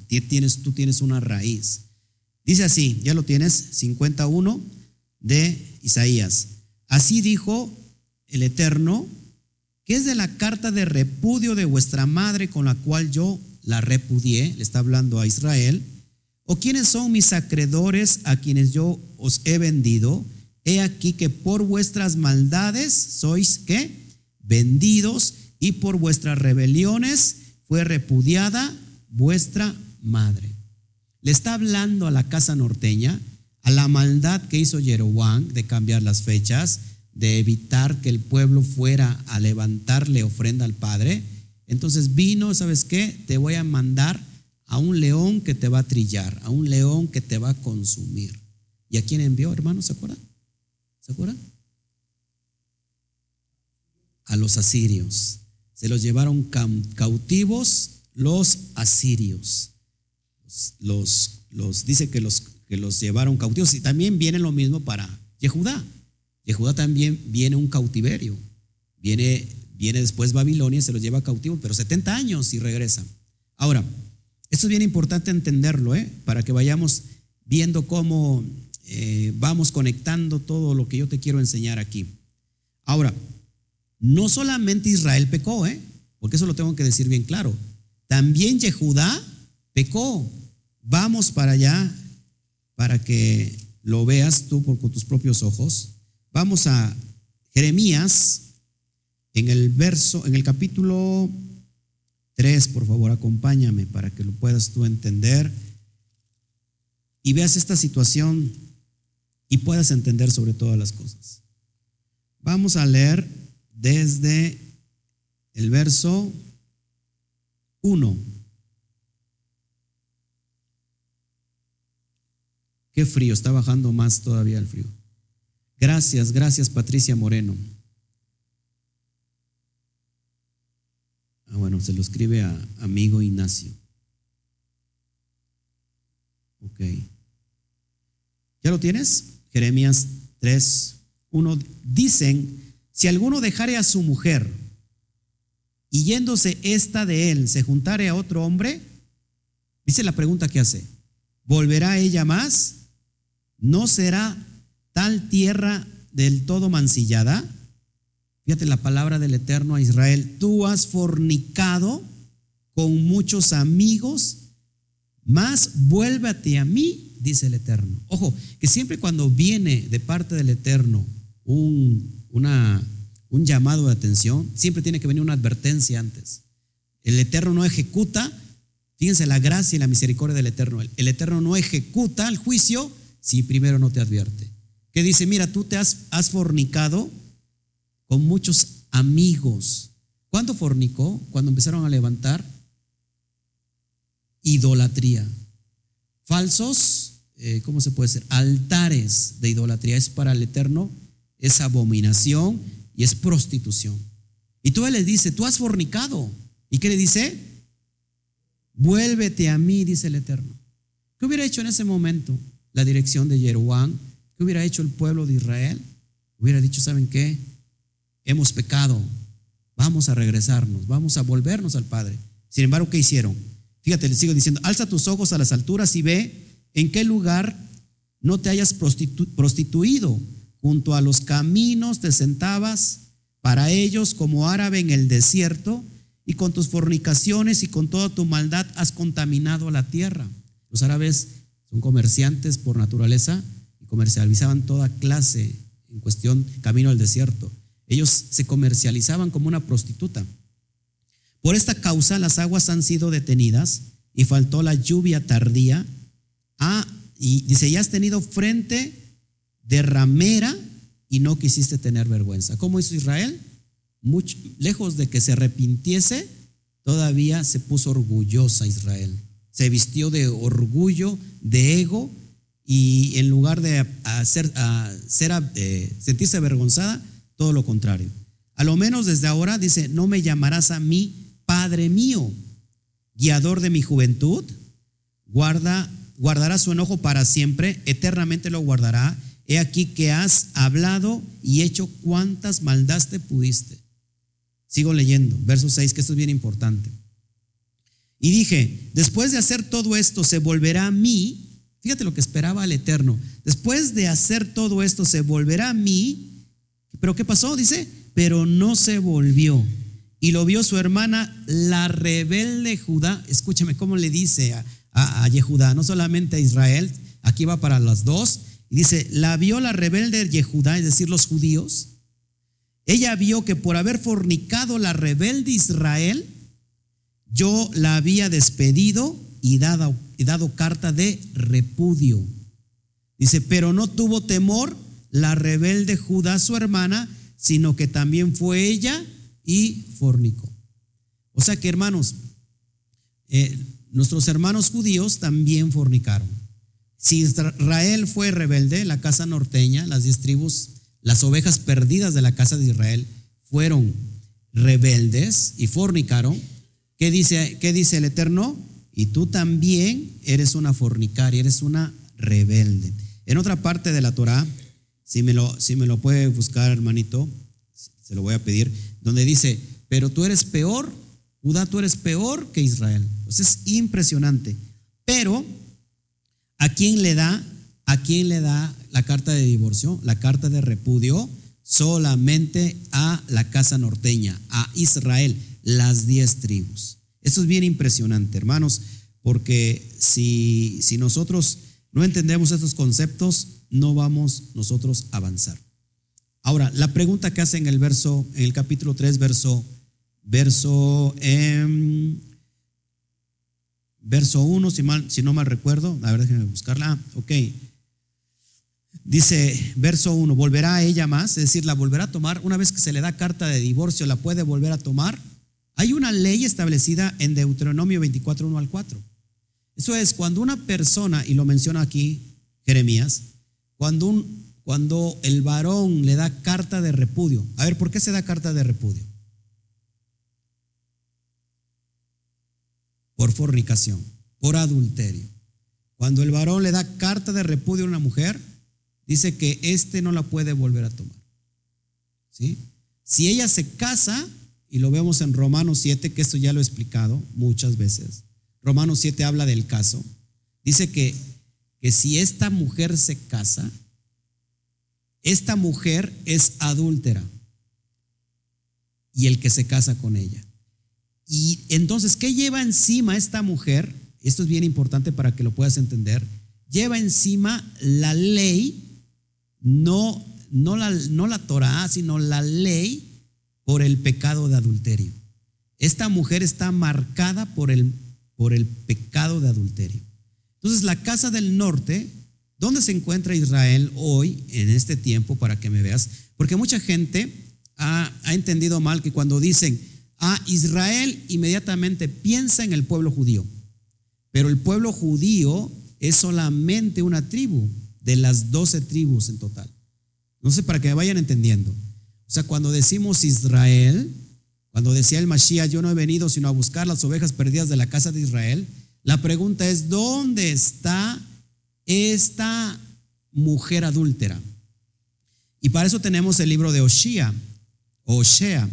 [SPEAKER 1] tú tienes una raíz. Dice así, ya lo tienes, 51 de Isaías. Así dijo el Eterno, que es de la carta de repudio de vuestra madre con la cual yo la repudié, le está hablando a Israel, o quiénes son mis acreedores a quienes yo os he vendido, he aquí que por vuestras maldades sois ¿qué? vendidos y por vuestras rebeliones fue repudiada vuestra madre. Le está hablando a la casa norteña, a la maldad que hizo Jeroboam de cambiar las fechas, de evitar que el pueblo fuera a levantarle ofrenda al Padre. Entonces vino, ¿sabes qué? Te voy a mandar a un león que te va a trillar, a un león que te va a consumir. ¿Y a quién envió, hermanos? ¿Se acuerdan? ¿Se acuerdan? A los asirios. Se los llevaron cautivos los asirios. Los, los, dice que los, que los llevaron cautivos. Y también viene lo mismo para Yehudá. Yehudá también viene un cautiverio. Viene, viene después Babilonia y se los lleva cautivos, pero 70 años y regresa. Ahora, esto es bien importante entenderlo, ¿eh? para que vayamos viendo cómo eh, vamos conectando todo lo que yo te quiero enseñar aquí. Ahora, no solamente Israel pecó, ¿eh? porque eso lo tengo que decir bien claro. También Yehudá pecó. Vamos para allá para que lo veas tú por, con tus propios ojos. Vamos a Jeremías en el verso, en el capítulo 3, por favor, acompáñame para que lo puedas tú entender y veas esta situación y puedas entender sobre todas las cosas. Vamos a leer desde el verso 1. Qué frío, está bajando más todavía el frío. Gracias, gracias Patricia Moreno. Ah, bueno, se lo escribe a amigo Ignacio. Ok. ¿Ya lo tienes? Jeremías 3, 1. Dicen, si alguno dejare a su mujer y yéndose esta de él, se juntare a otro hombre, dice la pregunta que hace, ¿volverá ella más? ¿No será tal tierra del todo mancillada? Fíjate la palabra del Eterno a Israel, tú has fornicado con muchos amigos, más vuélvate a mí, dice el Eterno. Ojo, que siempre cuando viene de parte del Eterno un, un llamado de atención, siempre tiene que venir una advertencia antes. El Eterno no ejecuta, fíjense la gracia y la misericordia del Eterno. El Eterno no ejecuta el juicio si primero no te advierte. Que dice, mira, tú te has, fornicado con muchos amigos. ¿Cuándo fornicó? Cuando empezaron a levantar idolatría. Falsos, eh, ¿cómo se puede decir? Altares de idolatría. Es para el Eterno, es abominación y es prostitución. Y tú le dice, tú has fornicado. ¿Y qué le dice? Vuélvete a mí, dice el Eterno. ¿Qué hubiera hecho en ese momento la dirección de Jeroboam? ¿Qué hubiera hecho el pueblo de Israel? Hubiera dicho, ¿saben qué? hemos pecado, vamos a regresarnos, vamos a volvernos al Padre. Sin embargo, ¿qué hicieron? Fíjate, le sigo diciendo, alza tus ojos a las alturas y ve en qué lugar no te hayas prostituido. Junto a los caminos te sentabas para ellos como árabe en el desierto y con tus fornicaciones y con toda tu maldad has contaminado la tierra. Los árabes son comerciantes por naturaleza comercializaban toda clase en cuestión camino al desierto. Ellos se comercializaban como una prostituta. Por esta causa las aguas han sido detenidas y faltó la lluvia tardía. Ah, y dice, ya has tenido frente de ramera y no quisiste tener vergüenza. ¿Cómo hizo Israel? lejos de que se arrepintiese, todavía se puso orgullosa Israel. Se vistió de orgullo, de ego, y en lugar de hacer, eh, sentirse avergonzada, todo lo contrario. A lo menos desde ahora dice, no me llamarás a mí Padre mío, guiador de mi juventud, guarda, guardará su enojo para siempre, eternamente lo guardará. He aquí que has hablado y hecho cuantas maldades te pudiste. Sigo leyendo, verso 6, que esto es bien importante. Y dije, después de hacer todo esto, se volverá a mí. Fíjate lo que esperaba el Eterno. Después de hacer todo esto, se volverá a mí. Pero ¿qué pasó? Dice, pero no se volvió. Y lo vio su hermana, la rebelde Judá. Escúchame cómo le dice a, a, Yehudá, no solamente a Israel, aquí va para las dos. Y dice, la vio la rebelde Yehudá, es decir, los judíos. Ella vio que por haber fornicado la rebelde Israel, yo la había despedido y dado, carta de repudio. Dice, pero no tuvo temor la rebelde Judá, su hermana, sino que también fue ella y fornicó. O sea que, hermanos, eh, nuestros hermanos judíos también fornicaron. Si Israel fue rebelde, la casa norteña, las diez tribus, las ovejas perdidas de la casa de Israel fueron rebeldes y fornicaron. ¿Qué dice, qué dice el Eterno? Y tú también eres una fornicaria, eres una rebelde. En otra parte de la Torah, si me lo, si me lo puede buscar, hermanito, se lo voy a pedir, donde dice, pero tú eres peor, Judá, tú eres peor que Israel. Pues es impresionante. Pero, ¿a quién le da? ¿A quién le da la carta de divorcio? La carta de repudio solamente a la casa norteña, a Israel, las diez tribus. Eso es bien impresionante, hermanos, porque si, si nosotros no entendemos estos conceptos, no vamos nosotros a avanzar. Ahora, la pregunta que hace en el verso, en el capítulo 3, verso, verso, eh, verso 1, si, mal, si no mal recuerdo, a ver, déjenme buscarla. Ah, ok. Dice, verso 1, ¿volverá a ella más? Es decir, ¿la volverá a tomar? Una vez que se le da carta de divorcio, ¿la puede volver a tomar? Hay una ley establecida en Deuteronomio 24, 1 al 4. Eso es, cuando una persona, y lo menciona aquí Jeremías, cuando un cuando el varón le da carta de repudio. A ver, ¿por qué se da carta de repudio? Por fornicación, por adulterio. Cuando el varón le da carta de repudio a una mujer, dice que éste no la puede volver a tomar. ¿Sí? Si ella se casa, y lo vemos en Romanos 7, que esto ya lo he explicado muchas veces. Romanos 7 habla del caso. Dice que, que si esta mujer se casa, esta mujer es adúltera y el que se casa con ella. Y entonces, ¿qué lleva encima esta mujer? Esto es bien importante para que lo puedas entender. Lleva encima la ley, no, no, la, no la Torah, sino la ley por el pecado de adulterio. Esta mujer está marcada por el, por el pecado de adulterio. Entonces, la casa del norte ¿Dónde se encuentra Israel hoy, en este tiempo, para que me veas? Porque mucha gente ha, entendido mal que cuando dicen a Israel, inmediatamente piensa en el pueblo judío. Pero el pueblo judío es solamente una tribu de las doce tribus en total. No sé, para que me vayan entendiendo. O sea, cuando decimos Israel, cuando decía el Mashiach, yo no he venido sino a buscar las ovejas perdidas de la casa de Israel, la pregunta es, ¿dónde está esta mujer adúltera. Y para eso tenemos el libro de Oshea, Oshea,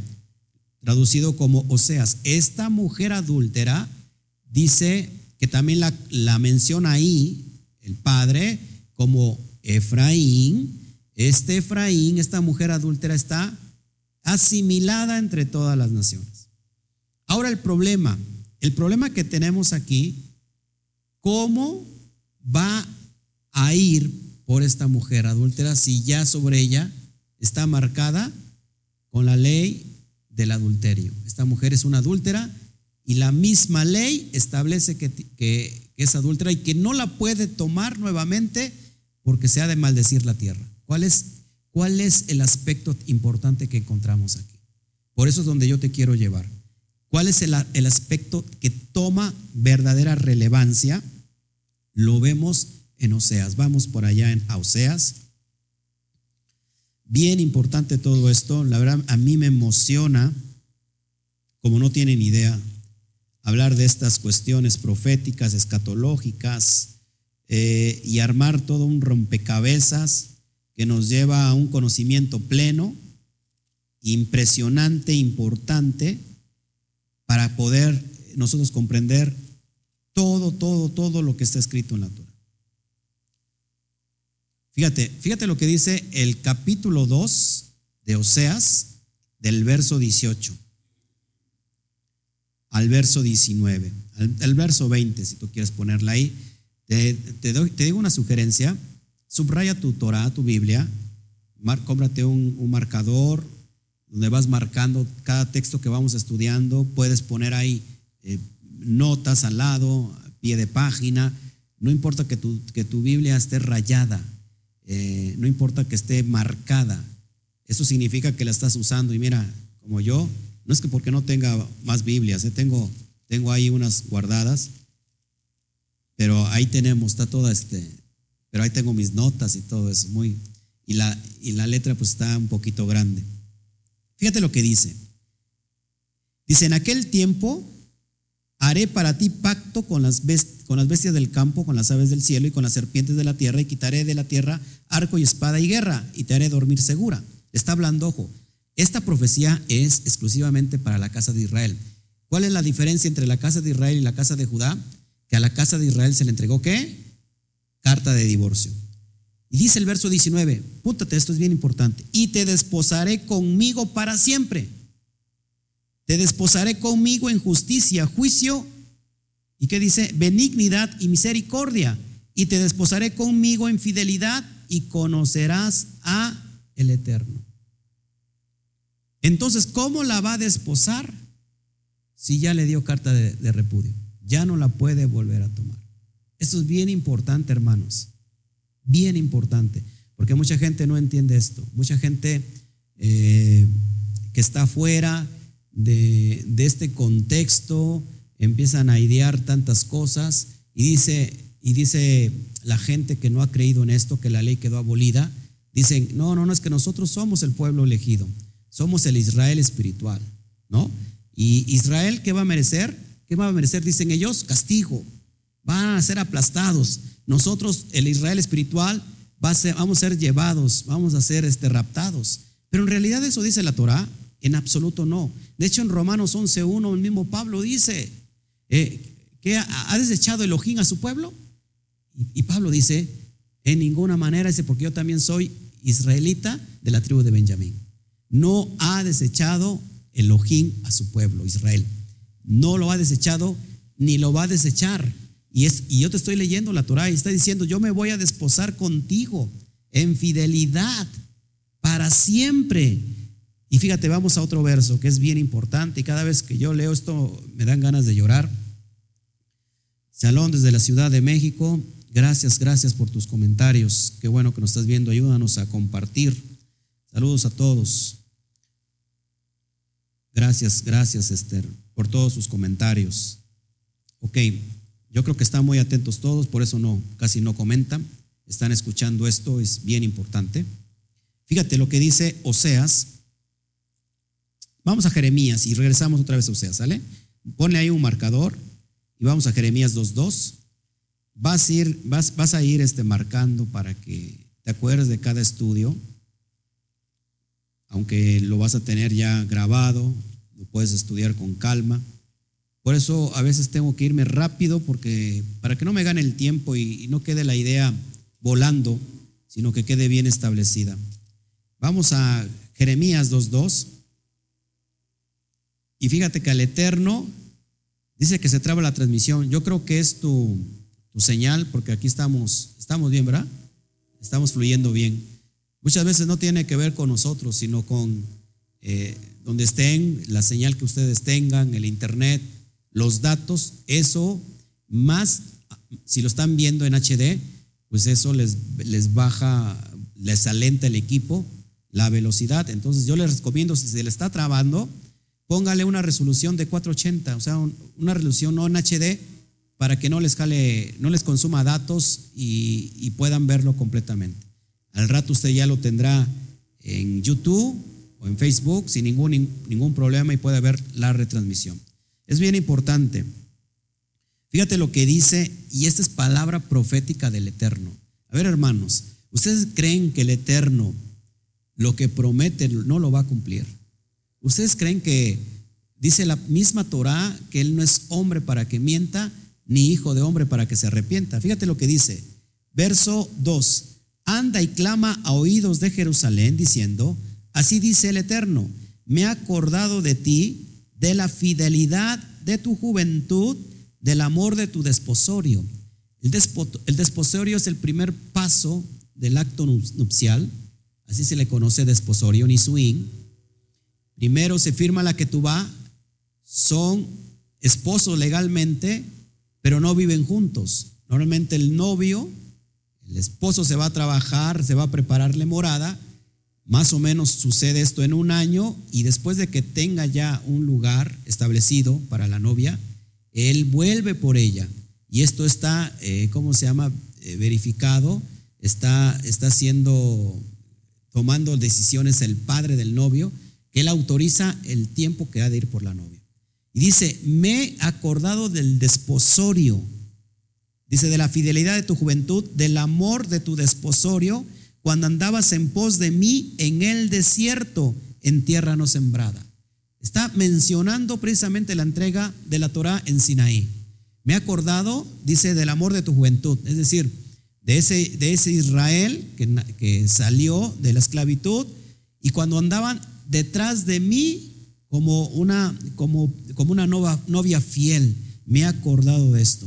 [SPEAKER 1] traducido como Oseas. Esta mujer adúltera dice que también la, la menciona ahí el padre como Efraín. Este Efraín, esta mujer adúltera está asimilada entre todas las naciones. Ahora el problema, el problema que tenemos aquí, ¿cómo va a ir por esta mujer adúltera si ya sobre ella está marcada con la ley del adulterio. Esta mujer es una adúltera y la misma ley establece que, que, es adúltera y que no la puede tomar nuevamente porque se ha de maldecir la tierra. ¿Cuál es, ¿Cuál es el aspecto importante que encontramos aquí? Por eso es donde yo te quiero llevar. ¿Cuál es el, el aspecto que toma verdadera relevancia? Lo vemos en Oseas. Vamos por allá en Oseas. Bien importante todo esto. La verdad, a mí me emociona, como no tienen idea, hablar de estas cuestiones proféticas, escatológicas, eh, y armar todo un rompecabezas que nos lleva a un conocimiento pleno, impresionante, importante, para poder nosotros comprender todo, todo, todo lo que está escrito en la Torah. Fíjate, fíjate lo que dice el capítulo 2 de Oseas, del verso 18 al verso 19, al, verso 20, si tú quieres ponerla ahí. Te, te, digo una sugerencia, subraya tu Torah, tu Biblia, cómprate un, marcador donde vas marcando cada texto que vamos estudiando, puedes poner ahí eh, notas al lado, pie de página, no importa que tu, que tu Biblia esté rayada, eh, no importa que esté marcada, eso significa que la estás usando. Y mira, como yo, no es que porque no tenga más Biblias, ¿eh? tengo, tengo ahí unas guardadas, pero ahí tenemos, está toda este, pero ahí tengo mis notas y todo eso, muy, y la, y la letra pues está un poquito grande. Fíjate lo que dice. Dice, en aquel tiempo haré para ti pacto con las, con las bestias del campo, con las aves del cielo y con las serpientes de la tierra, y quitaré de la tierra arco y espada y guerra, y te haré dormir segura. Está hablando, ojo, esta profecía es exclusivamente para la casa de Israel. ¿Cuál es la diferencia entre la casa de Israel y la casa de Judá? Que a la casa de Israel se le entregó qué? Carta de divorcio. Y dice el verso 19, púntate, esto es bien importante, y te desposaré conmigo para siempre. Te desposaré conmigo en justicia, juicio, y qué dice, benignidad y misericordia, y te desposaré conmigo en fidelidad y conocerás a el Eterno. Entonces, ¿cómo la va a desposar si ya le dio carta de, repudio? Ya no la puede volver a tomar. Esto es bien importante, hermanos. Bien importante. Porque mucha gente no entiende esto. Mucha gente eh, que está fuera de, este contexto empiezan a idear tantas cosas y dice, y dice la gente que no ha creído en esto, que la ley quedó abolida, dicen, no, no, no, es que nosotros somos el pueblo elegido. Somos el Israel espiritual, ¿no? Y Israel, ¿qué va a merecer? ¿Qué va a merecer? Dicen ellos, castigo. Van a ser aplastados. Nosotros, el Israel espiritual, vamos a ser llevados, vamos a ser este, raptados. Pero en realidad eso dice la Torah, en absoluto no. De hecho, en Romanos 11.1, el mismo Pablo dice, eh, que ha desechado Elohim a su pueblo. Y, y Pablo dice, en ninguna manera, dice, porque yo también soy israelita de la tribu de Benjamín no ha desechado Elohim a su pueblo, Israel. No lo ha desechado ni lo va a desechar. Y, es, y yo te estoy leyendo la Torah y está diciendo, yo me voy a desposar contigo en fidelidad para siempre. Y fíjate, vamos a otro verso que es bien importante y cada vez que yo leo esto me dan ganas de llorar. Salón desde la Ciudad de México, gracias, gracias por tus comentarios. Qué bueno que nos estás viendo, ayúdanos a compartir. Saludos a todos. Gracias, gracias Esther, por todos sus comentarios. Ok, yo creo que están muy atentos todos, por eso no, casi no comentan. Están escuchando esto, es bien importante. Fíjate lo que dice Oseas. Vamos a Jeremías y regresamos otra vez a Oseas, ¿sale? Ponle ahí un marcador y vamos a Jeremías 2.2. Vas a ir, vas, vas a ir este, marcando para que te acuerdes de cada estudio aunque lo vas a tener ya grabado, lo puedes estudiar con calma. Por eso a veces tengo que irme rápido porque para que no me gane el tiempo y, no quede la idea volando, sino que quede bien establecida. Vamos a Jeremías 2.2. Y fíjate que al Eterno dice que se traba la transmisión. Yo creo que es tu, tu señal, porque aquí estamos, estamos bien, ¿verdad? Estamos fluyendo bien. Muchas veces no tiene que ver con nosotros, sino con eh, donde estén, la señal que ustedes tengan, el internet, los datos, eso más, si lo están viendo en HD, pues eso les, les baja, les alenta el equipo, la velocidad. Entonces yo les recomiendo, si se le está trabando, póngale una resolución de 480, o sea, una resolución no en HD para que no les jale, no les consuma datos y, puedan verlo completamente. Al rato usted ya lo tendrá en YouTube o en Facebook sin ningún, ningún problema y puede ver la retransmisión. Es bien importante. Fíjate lo que dice, y esta es palabra profética del Eterno. A ver, hermanos, ¿ustedes creen que el Eterno lo que promete no lo va a cumplir? ¿Ustedes creen que dice la misma Torah que Él no es hombre para que mienta, ni hijo de hombre para que se arrepienta? Fíjate lo que dice. Verso 2. Anda y clama a oídos de Jerusalén diciendo, así dice el Eterno, me he acordado de ti, de la fidelidad de tu juventud, del amor de tu desposorio. El, desposorio es el primer paso del acto nupcial, así se le conoce desposorio ni swing Primero se firma la que tú va, son esposos legalmente, pero no viven juntos. Normalmente el novio, el esposo se va a trabajar, se va a prepararle morada, más o menos sucede esto en un año y después de que tenga ya un lugar establecido para la novia, él vuelve por ella. Y esto está, eh, ¿cómo se llama? Eh, verificado, está, está siendo, tomando decisiones el padre del novio que Él autoriza el tiempo que ha de ir por la novia. Y dice, me he acordado del desposorio, dice, de la fidelidad de tu juventud, del amor de tu desposorio, cuando andabas en pos de mí en el desierto, en tierra no sembrada. Está mencionando precisamente la entrega de la Torah en Sinaí. Me he acordado, dice, del amor de tu juventud, es decir, de ese, de ese Israel que, que salió de la esclavitud y cuando andaban detrás de mí como una, como, como una novia fiel. Me he acordado de esto.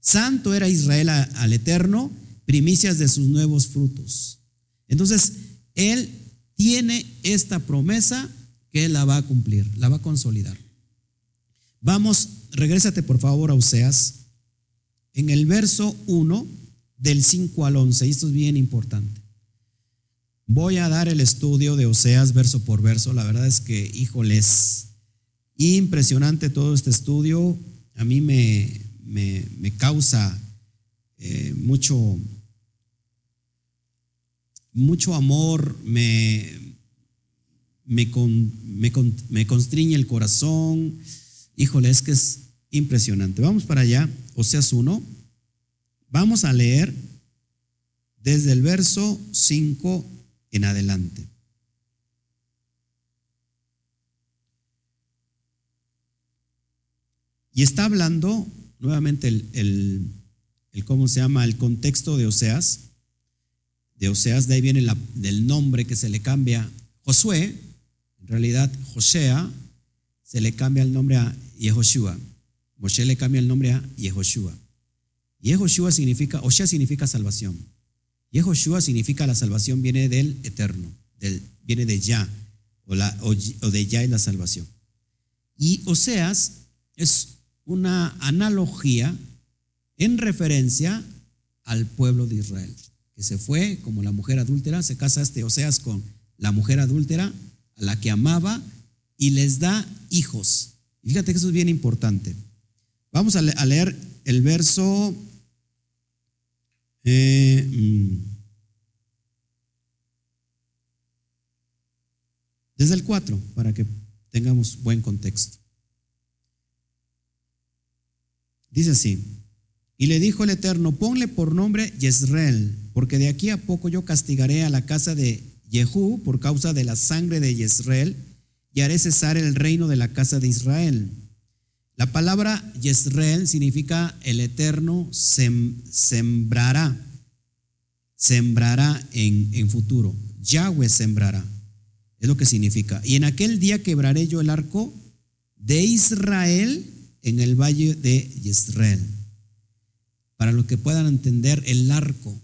[SPEAKER 1] Santo era Israel al Eterno, primicias de sus nuevos frutos. Entonces, Él tiene esta promesa que la va a cumplir, la va a consolidar. Vamos, regrésate por favor a Oseas, en el verso 1 del 5 al 11, y esto es bien importante. Voy a dar el estudio de Oseas verso por verso. La verdad es que, híjoles, impresionante todo este estudio. A mí me, me, causa eh, mucho, mucho amor, me, me, me, constriñe el corazón. Híjole, es que es impresionante. Vamos para allá, Oseas 1. Vamos a leer desde el verso 5 en adelante. Y está hablando nuevamente el, el, ¿cómo se llama? El contexto de Oseas. De Oseas, de ahí viene la, del nombre que se le cambia Josué, en realidad Josea, se le cambia el nombre a Yehoshua. Moshe le cambia el nombre a Yehoshua. Yehoshua significa, Osea significa salvación. Yehoshua significa la salvación viene del eterno, del, viene de Ya, o, de Ya es la salvación. Y Oseas es una analogía en referencia al pueblo de Israel, que se fue como la mujer adúltera, se casa este Oseas con la mujer adúltera, a la que amaba, y les da hijos. fíjate que eso es bien importante. Vamos a leer el verso eh, mm. desde el 4, para que tengamos buen contexto. Dice así, y le dijo el Eterno, ponle por nombre Yisrael, porque de aquí a poco yo castigaré a la casa de Jehú por causa de la sangre de Yisrael, y haré cesar el reino de la casa de Israel. La palabra Yisrael significa el eterno sembrará, sembrará en, futuro. Yahweh sembrará, es lo que significa. Y en aquel día quebraré yo el arco de Israel en el valle de Yisrael. Para los que puedan entender el arco.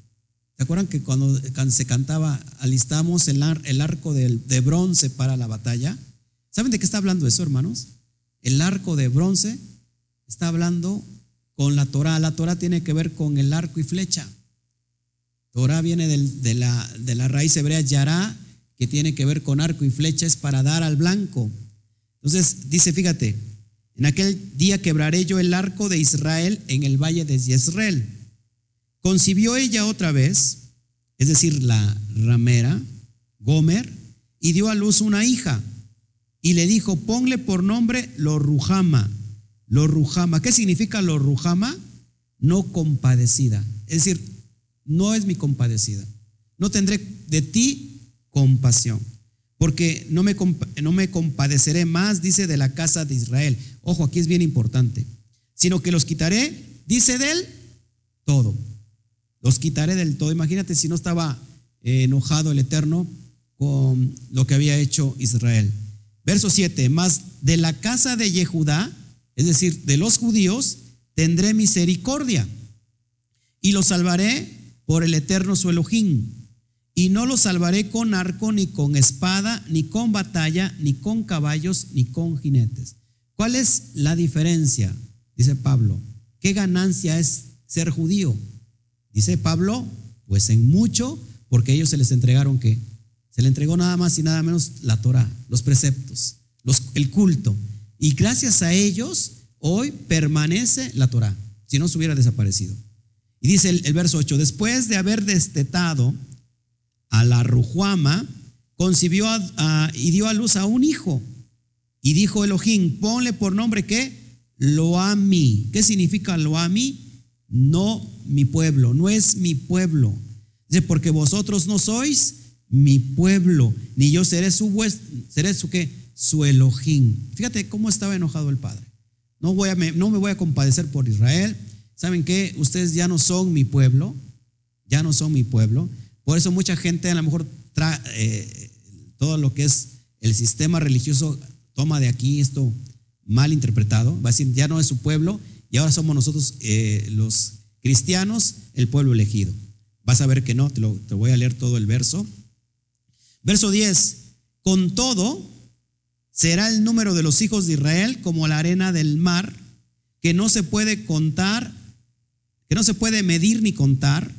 [SPEAKER 1] ¿Se acuerdan que cuando se cantaba, alistamos el, arco de, bronce para la batalla? ¿Saben de qué está hablando eso, hermanos? El arco de bronce está hablando con la Torah. La Torah tiene que ver con el arco y flecha. Torah viene de, la, raíz hebrea yará, que tiene que ver con arco y flecha, es para dar al blanco. Entonces dice, fíjate, en aquel día quebraré yo el arco de Israel en el valle de Jezreel. Concibió ella otra vez, es decir, la ramera, Gomer, y dio a luz una hija. Y le dijo, ponle por nombre Lorujama. Lorujama. ¿Qué significa Lorujama? No compadecida. Es decir, no es mi compadecida. No tendré de ti compasión porque no me, no me compadeceré más, dice, de la casa de Israel. Ojo, aquí es bien importante. Sino que los quitaré, dice de él, todo. Los quitaré del todo. Imagínate si no estaba eh, enojado el Eterno con lo que había hecho Israel. Verso 7, más de la casa de Yehudá, es decir, de los judíos, tendré misericordia y los salvaré por el eterno su Elohim y no lo salvaré con arco, ni con espada, ni con batalla, ni con caballos, ni con jinetes. ¿Cuál es la diferencia? Dice Pablo. ¿Qué ganancia es ser judío? Dice Pablo, pues en mucho, porque ellos se les entregaron qué? Se le entregó nada más y nada menos la Torah, los preceptos, el culto. Y gracias a ellos, hoy permanece la Torah, si no se hubiera desaparecido. Y dice el, el verso 8, después de haber destetado, a la Rujuama, concibió y dio a luz a un hijo. Y dijo Elohim, ponle por nombre que Loami. ¿Qué significa Loami? No mi pueblo, no es mi pueblo. Dice, porque vosotros no sois mi pueblo, ni yo seré su seré su qué, su Elohim. Fíjate cómo estaba enojado el padre. No, voy a, no me voy a compadecer por Israel. ¿Saben qué? Ustedes ya no son mi pueblo, ya no son mi pueblo. Por eso mucha gente a lo mejor eh, todo lo que es el sistema religioso toma de aquí esto mal interpretado. Va a decir, ya no es su pueblo y ahora somos nosotros eh, los cristianos el pueblo elegido. Vas a ver que no, te, lo, te voy a leer todo el verso. Verso 10, con todo será el número de los hijos de Israel como la arena del mar, que no se puede contar, que no se puede medir ni contar.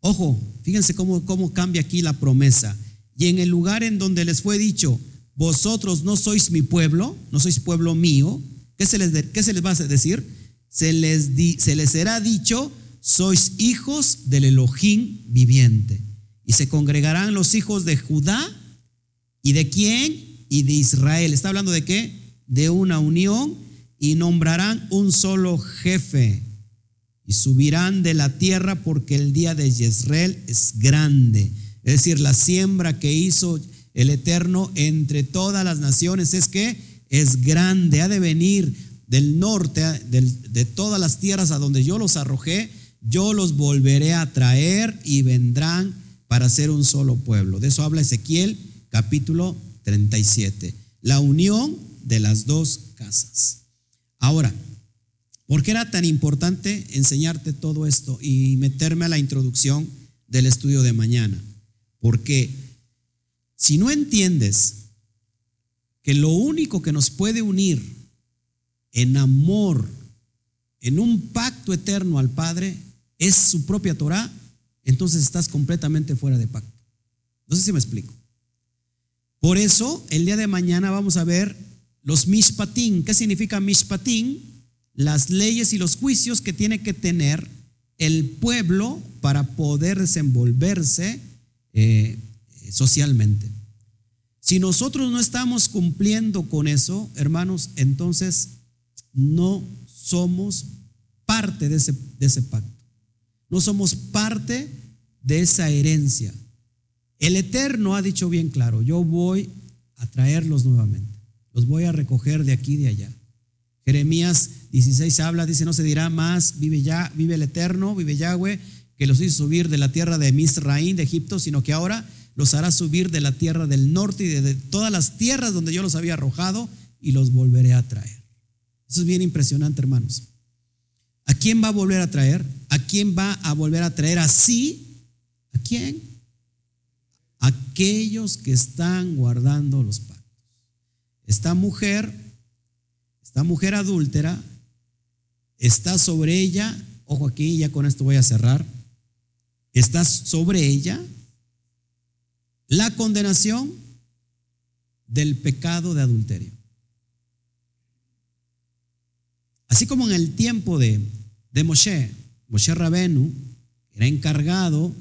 [SPEAKER 1] Ojo, fíjense cómo, cómo cambia aquí la promesa. Y en el lugar en donde les fue dicho, vosotros no sois mi pueblo, no sois pueblo mío, ¿qué se les, qué se les va a decir? Se les, se les será dicho, sois hijos del Elohim viviente. Y se congregarán los hijos de Judá y de quién? Y de Israel. ¿Está hablando de qué? De una unión y nombrarán un solo jefe y subirán de la tierra porque el día de Jezreel es grande. Es decir, la siembra que hizo el Eterno entre todas las naciones es que es grande, ha de venir del norte, de todas las tierras a donde yo los arrojé, yo los volveré a traer y vendrán para ser un solo pueblo. De eso habla Ezequiel capítulo 37. La unión de las dos casas. Ahora, ¿Por qué era tan importante enseñarte todo esto y meterme a la introducción del estudio de mañana? Porque si no entiendes que lo único que nos puede unir en amor, en un pacto eterno al Padre, es su propia Torah, entonces estás completamente fuera de pacto. No sé si me explico. Por eso, el día de mañana vamos a ver los mishpatim. ¿Qué significa mishpatim? las leyes y los juicios que tiene que tener el pueblo para poder desenvolverse eh, socialmente. Si nosotros no estamos cumpliendo con eso, hermanos, entonces no somos parte de ese, pacto. No somos parte de esa herencia. El Eterno ha dicho bien claro, yo voy a traerlos nuevamente. Los voy a recoger de aquí y de allá. Jeremías 16 habla, dice, no se dirá más, vive ya, vive el Eterno, vive Yahweh, que los hizo subir de la tierra de Misraín, de Egipto, sino que ahora los hará subir de la tierra del norte y de todas las tierras donde yo los había arrojado y los volveré a traer. Eso es bien impresionante, hermanos. ¿A quién va a volver a traer? ¿A quién va a volver a traer así? ¿A quién? Aquellos que están guardando los pactos. Esta mujer esta mujer adúltera está sobre ella, ojo aquí, ya con esto voy a cerrar, está sobre ella la condenación del pecado de adulterio. Así como en el tiempo de, de Moshe, Moshe Rabenu era encargado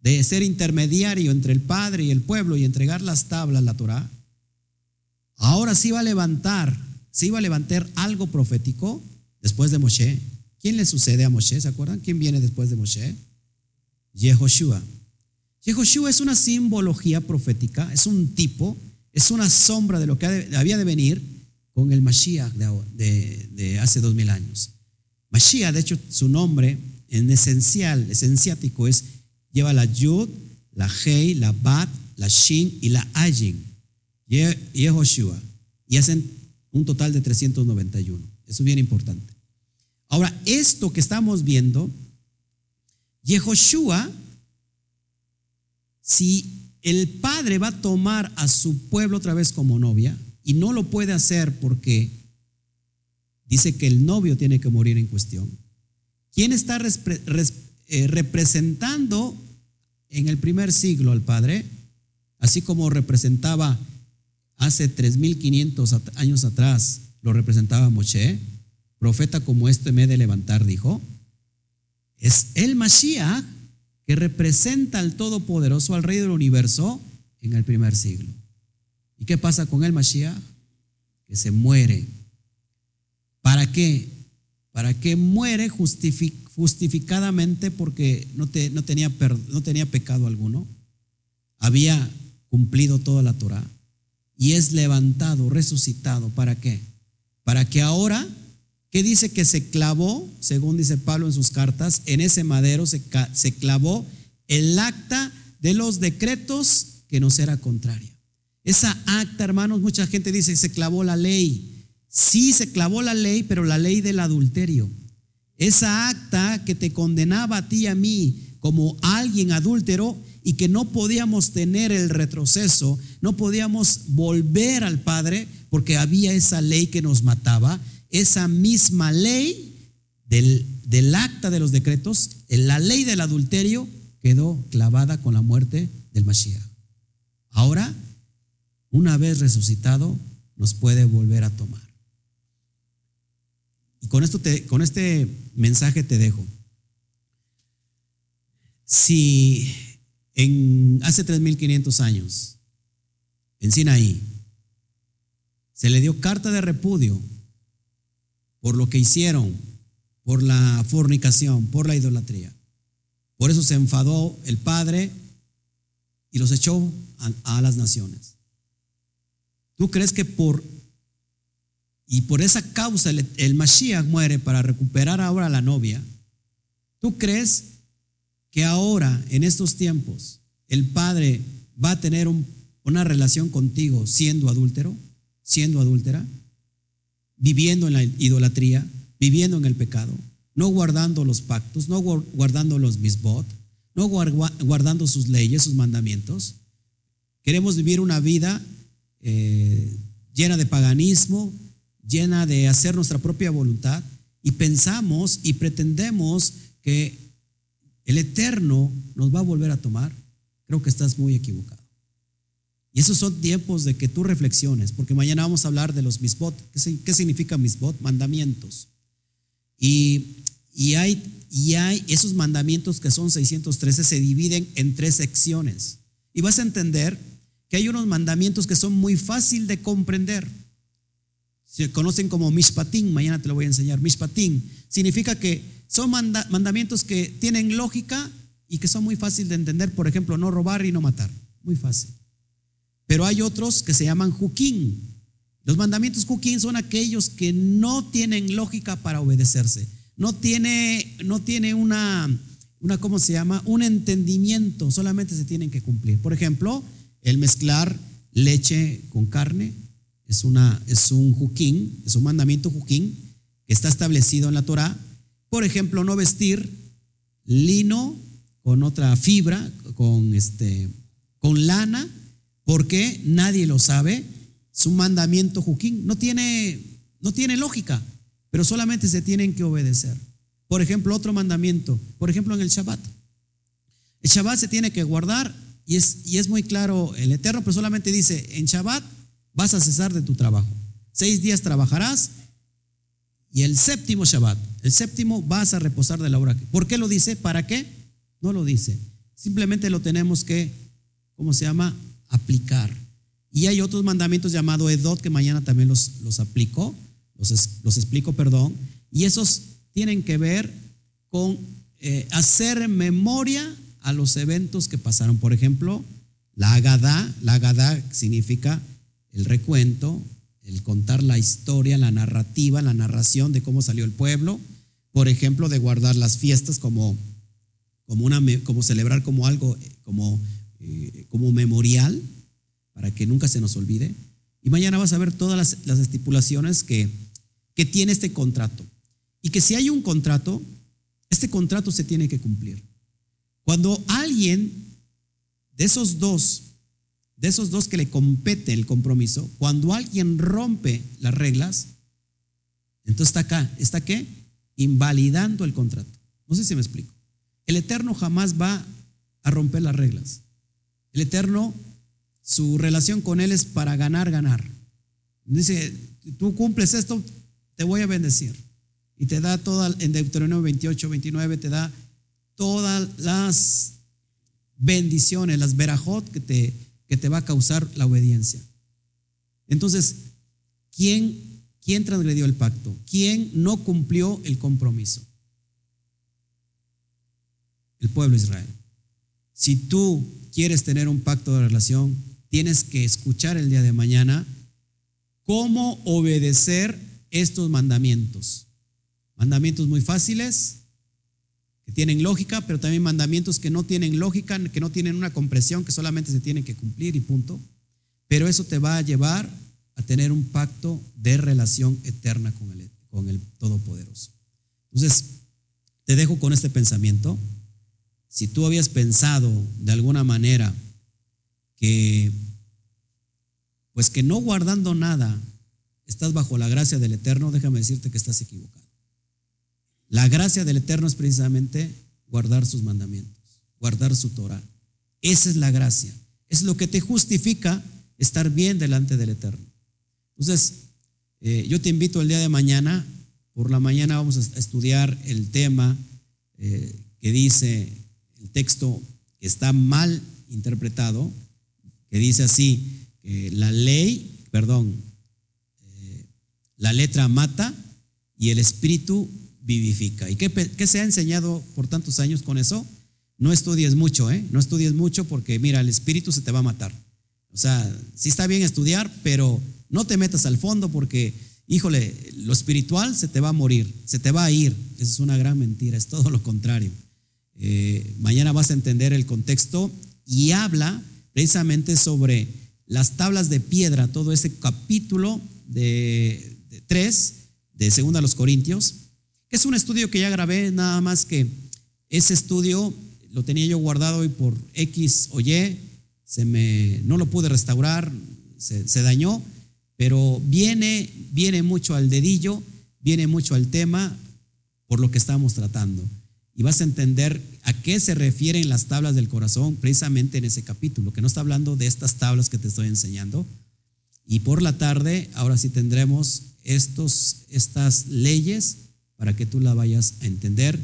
[SPEAKER 1] de ser intermediario entre el Padre y el pueblo y entregar las tablas, la Torah, ahora sí va a levantar, sí va a levantar algo profético después de Moshe. ¿Quién le sucede a Moshe? ¿Se acuerdan? ¿Quién viene después de Moshe? Yehoshua. Yehoshua es una simbología profética, es un tipo, es una sombra de lo que había de venir con el Mashiach de, hace dos mil años. Mashiach, de hecho, su nombre en esencial, esenciático es lleva la Yud, la Hei, la Bat, la Shin y la Ayin. Yehoshua. Y hacen un total de 391. Eso es bien importante. Ahora, esto que estamos viendo, Yehoshua, si el padre va a tomar a su pueblo otra vez como novia, y no lo puede hacer porque dice que el novio tiene que morir en cuestión, ¿quién está eh, representando en el primer siglo al Padre, así como representaba hace 3.500 años atrás, lo representaba Moshe, profeta como este me de levantar, dijo, es el Mashiach que representa al Todopoderoso, al Rey del Universo, en el primer siglo. ¿Y qué pasa con el Mashiach? Que se muere. ¿Para qué? Para que muere justificadamente porque no, tenía, no tenía pecado alguno. Había cumplido toda la Torah. Y es levantado, resucitado. ¿Para qué? Para que ahora, ¿qué dice que se clavó? Según dice Pablo en sus cartas, en ese madero se, se clavó el acta de los decretos que nos era contraria. Esa acta, hermanos, mucha gente dice, se clavó la ley. Sí se clavó la ley, pero la ley del adulterio. Esa acta que te condenaba a ti y a mí como alguien adúltero y que no podíamos tener el retroceso, no podíamos volver al Padre porque había esa ley que nos mataba, esa misma ley del, del acta de los decretos, la ley del adulterio quedó clavada con la muerte del Mashiach. Ahora, una vez resucitado, nos puede volver a tomar. Y con, esto te, con este mensaje te dejo. Si en hace 3.500 años, en Sinaí, se le dio carta de repudio por lo que hicieron, por la fornicación, por la idolatría. Por eso se enfadó el Padre y los echó a, a las naciones. ¿Tú crees que por y por esa causa el, Mashiach muere para recuperar ahora a la novia, ¿tú crees que ahora, en estos tiempos, el Padre va a tener una relación contigo siendo adúltero, siendo adúltera, viviendo en la idolatría, viviendo en el pecado, no guardando los pactos, no guardando los misbot, no guardando sus leyes, sus mandamientos? Queremos vivir una vida eh, llena de paganismo, llena de hacer nuestra propia voluntad y pensamos y pretendemos que el Eterno nos va a volver a tomar, creo que estás muy equivocado. Y esos son tiempos de que tú reflexiones, porque mañana vamos a hablar de los misbot. ¿Qué, significa misbot? Mandamientos. Y, y, hay, y hay esos mandamientos que son 613, se dividen en tres secciones. Y vas a entender que hay unos mandamientos que son muy fácil de comprender se conocen como mishpatín, mañana te lo voy a enseñar. Mishpatín significa que son mandamientos que tienen lógica y que son muy fáciles de entender. Por ejemplo, no robar y no matar. Muy fácil. Pero hay otros que se llaman juquín. Los mandamientos juquín son aquellos que no tienen lógica para obedecerse. No tiene, no tiene una, una, ¿cómo se llama? Un entendimiento, solamente se tienen que cumplir. Por ejemplo, el mezclar leche con carne, es, una, es un juquín, es un mandamiento juquín que está establecido en la Torah. Por ejemplo, no vestir lino con otra fibra, con, este, con lana, porque nadie lo sabe. Es un mandamiento juquín. No tiene, no tiene lógica, pero solamente se tienen que obedecer. Por ejemplo, otro mandamiento, por ejemplo, en el Shabbat. El Shabbat se tiene que guardar y es, y es muy claro el Eterno, pero solamente dice, en Shabbat vas a cesar de tu trabajo. Seis días trabajarás y el séptimo Shabbat. El séptimo vas a reposar de la obra. ¿Por qué lo dice? ¿Para qué? No lo dice. Simplemente lo tenemos que, ¿cómo se llama? Aplicar. Y hay otros mandamientos llamados Edot que mañana también los, los aplico, los, los explico, perdón. Y esos tienen que ver con eh, hacer memoria a los eventos que pasaron. Por ejemplo, la Agadá, la Agadá significa el recuento, el contar la historia, la narrativa, la narración de cómo salió el pueblo. Por ejemplo, de guardar las fiestas como, como, una, como celebrar como algo, como, eh, como memorial, para que nunca se nos olvide. Y mañana vas a ver todas las, las estipulaciones que, que tiene este contrato. Y que si hay un contrato, este contrato se tiene que cumplir. Cuando alguien de esos dos, de esos dos que le compete el compromiso, cuando alguien rompe las reglas, entonces está acá, ¿está qué? Invalidando el contrato. No sé si me explico. El Eterno jamás va a romper las reglas. El Eterno, su relación con Él es para ganar, ganar. Dice, tú cumples esto, te voy a bendecir. Y te da toda, en Deuteronomio 28, 29, te da todas las bendiciones, las verajot que te, que te va a causar la obediencia. Entonces, ¿quién, ¿quién transgredió el pacto? ¿Quién no cumplió el compromiso? El pueblo de Israel. Si tú quieres tener un pacto de relación, tienes que escuchar el día de mañana cómo obedecer estos mandamientos. Mandamientos muy fáciles, que tienen lógica, pero también mandamientos que no tienen lógica, que no tienen una compresión, que solamente se tienen que cumplir y punto. Pero eso te va a llevar a tener un pacto de relación eterna con el, Todopoderoso. Entonces, te dejo con este pensamiento. Si tú habías pensado de alguna manera que, pues que no guardando nada, estás bajo la gracia del Eterno, déjame decirte que estás equivocado. La gracia del Eterno es precisamente guardar sus mandamientos, guardar su Torah. Esa es la gracia. Es lo que te justifica estar bien delante del Eterno. Entonces, eh, yo te invito el día de mañana, por la mañana vamos a estudiar el tema eh, que dice el texto que está mal interpretado, que dice así, que la ley, perdón, eh, la letra mata y el espíritu vivifica. ¿Y qué, se ha enseñado por tantos años con eso? No estudies mucho, ¿eh? No estudies mucho porque, mira, el espíritu se te va a matar. O sea, sí está bien estudiar, pero no te metas al fondo porque, híjole, lo espiritual se te va a morir, se te va a ir. Esa es una gran mentira, es todo lo contrario. Eh, mañana vas a entender el contexto y habla precisamente sobre las tablas de piedra, todo ese capítulo de, de 3 de Segunda a los Corintios, es un estudio que ya grabé, nada más que ese estudio lo tenía yo guardado y por X o Y se me, no lo pude restaurar, se, dañó, pero viene, viene mucho al dedillo, viene mucho al tema por lo que estamos tratando. Y vas a entender a qué se refieren las tablas del corazón precisamente en ese capítulo, que no está hablando de estas tablas que te estoy enseñando. Y por la tarde, ahora sí tendremos estos, estas leyes para que tú la vayas a entender.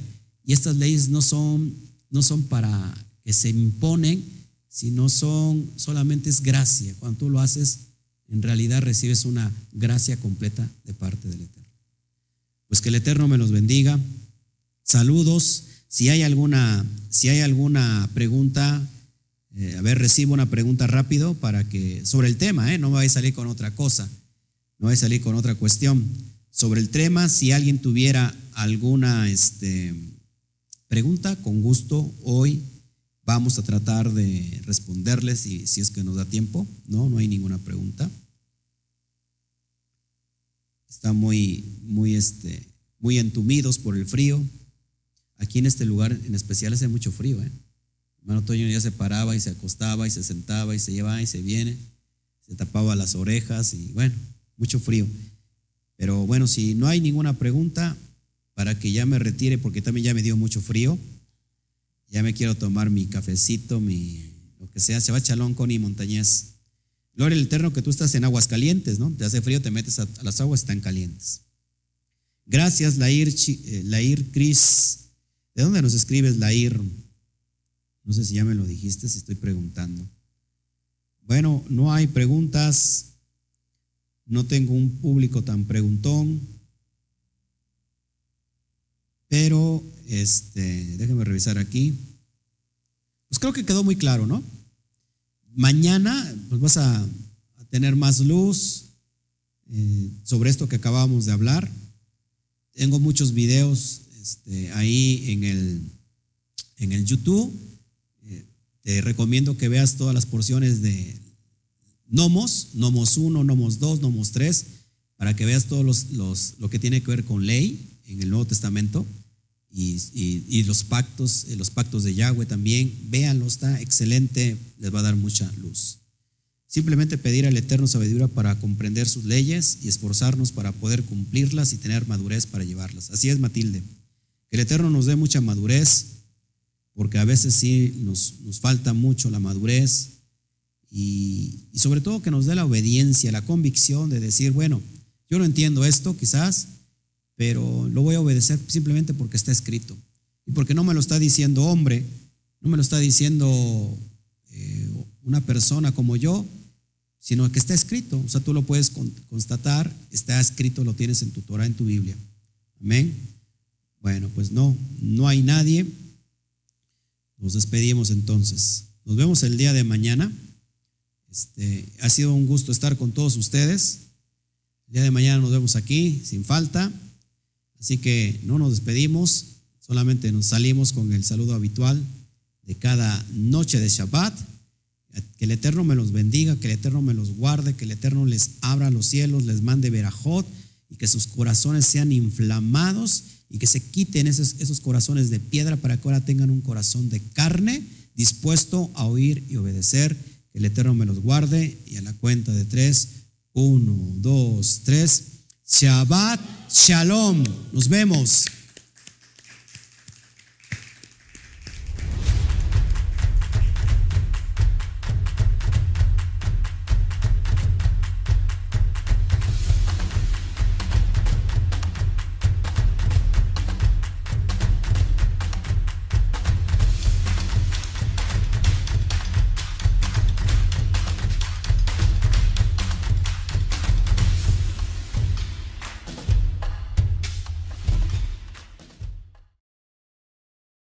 [SPEAKER 1] Y estas leyes no son, no son para que se imponen, sino son solamente es gracia. Cuando tú lo haces, en realidad recibes una gracia completa de parte del Eterno. Pues que el Eterno me los bendiga. Saludos. Si hay alguna, si hay alguna pregunta, eh, a ver, recibo una pregunta rápido para que, sobre el tema, ¿eh? no me vaya a salir con otra cosa, no voy a salir con otra cuestión sobre el tema. Si alguien tuviera alguna este, pregunta, con gusto hoy vamos a tratar de responderles si, si es que nos da tiempo. No, no hay ninguna pregunta. Están muy, muy, este, muy entumidos por el frío. Aquí en este lugar en especial hace mucho frío. ¿eh? Hermano Toño ya se paraba y se acostaba y se sentaba y se llevaba y se viene. Se tapaba las orejas y bueno, mucho frío. Pero bueno, si no hay ninguna pregunta, para que ya me retire, porque también ya me dio mucho frío, ya me quiero tomar mi cafecito, mi lo que sea, se va chalón con y montañés. Gloria al Eterno que tú estás en aguas calientes, ¿no? Te hace frío, te metes a, las aguas, están calientes. Gracias, Lair, eh, Lair Cris. ¿De dónde nos escribes, Lair? No sé si ya me lo dijiste, si estoy preguntando. Bueno, no hay preguntas. No tengo un público tan preguntón. Pero, este, déjeme revisar aquí. Pues creo que quedó muy claro, ¿no? Mañana pues vas a, tener más luz eh, sobre esto que acabamos de hablar. Tengo muchos videos este, ahí en el, en el YouTube. Eh, te recomiendo que veas todas las porciones de Nomos, Nomos 1, Nomos 2, Nomos 3, para que veas todos los, lo que tiene que ver con ley en el Nuevo Testamento y, los pactos, eh, los pactos de Yahweh también. Véanlo, está excelente, les va a dar mucha luz. Simplemente pedir al Eterno sabiduría para comprender sus leyes y esforzarnos para poder cumplirlas y tener madurez para llevarlas. Así es, Matilde. Que el Eterno nos dé mucha madurez, porque a veces sí nos falta mucho la madurez y, sobre todo que nos dé la obediencia, la convicción de decir, bueno, yo no entiendo esto quizás, pero lo voy a obedecer simplemente porque está escrito. Y porque no me lo está diciendo hombre, no me lo está diciendo eh, una persona como yo, sino que está escrito. O sea, tú lo puedes constatar, está escrito, lo tienes en tu Torah, en tu Biblia. Amén. Bueno, pues no, no hay nadie. Nos despedimos entonces. Nos vemos el día de mañana. Este, ha sido un gusto estar con todos ustedes. El día de mañana nos vemos aquí, sin falta. Así que no nos despedimos, solamente nos salimos con el saludo habitual de cada noche de Shabbat. Que el Eterno me los bendiga, que el Eterno me los guarde, que el Eterno les abra los cielos, les mande verajot y que sus corazones sean inflamados y que se quiten esos, esos corazones de piedra para que ahora tengan un corazón de carne dispuesto a oír y obedecer. El Eterno me los guarde y a la cuenta de tres, uno, dos, tres. Shabbat Shalom. Nos vemos.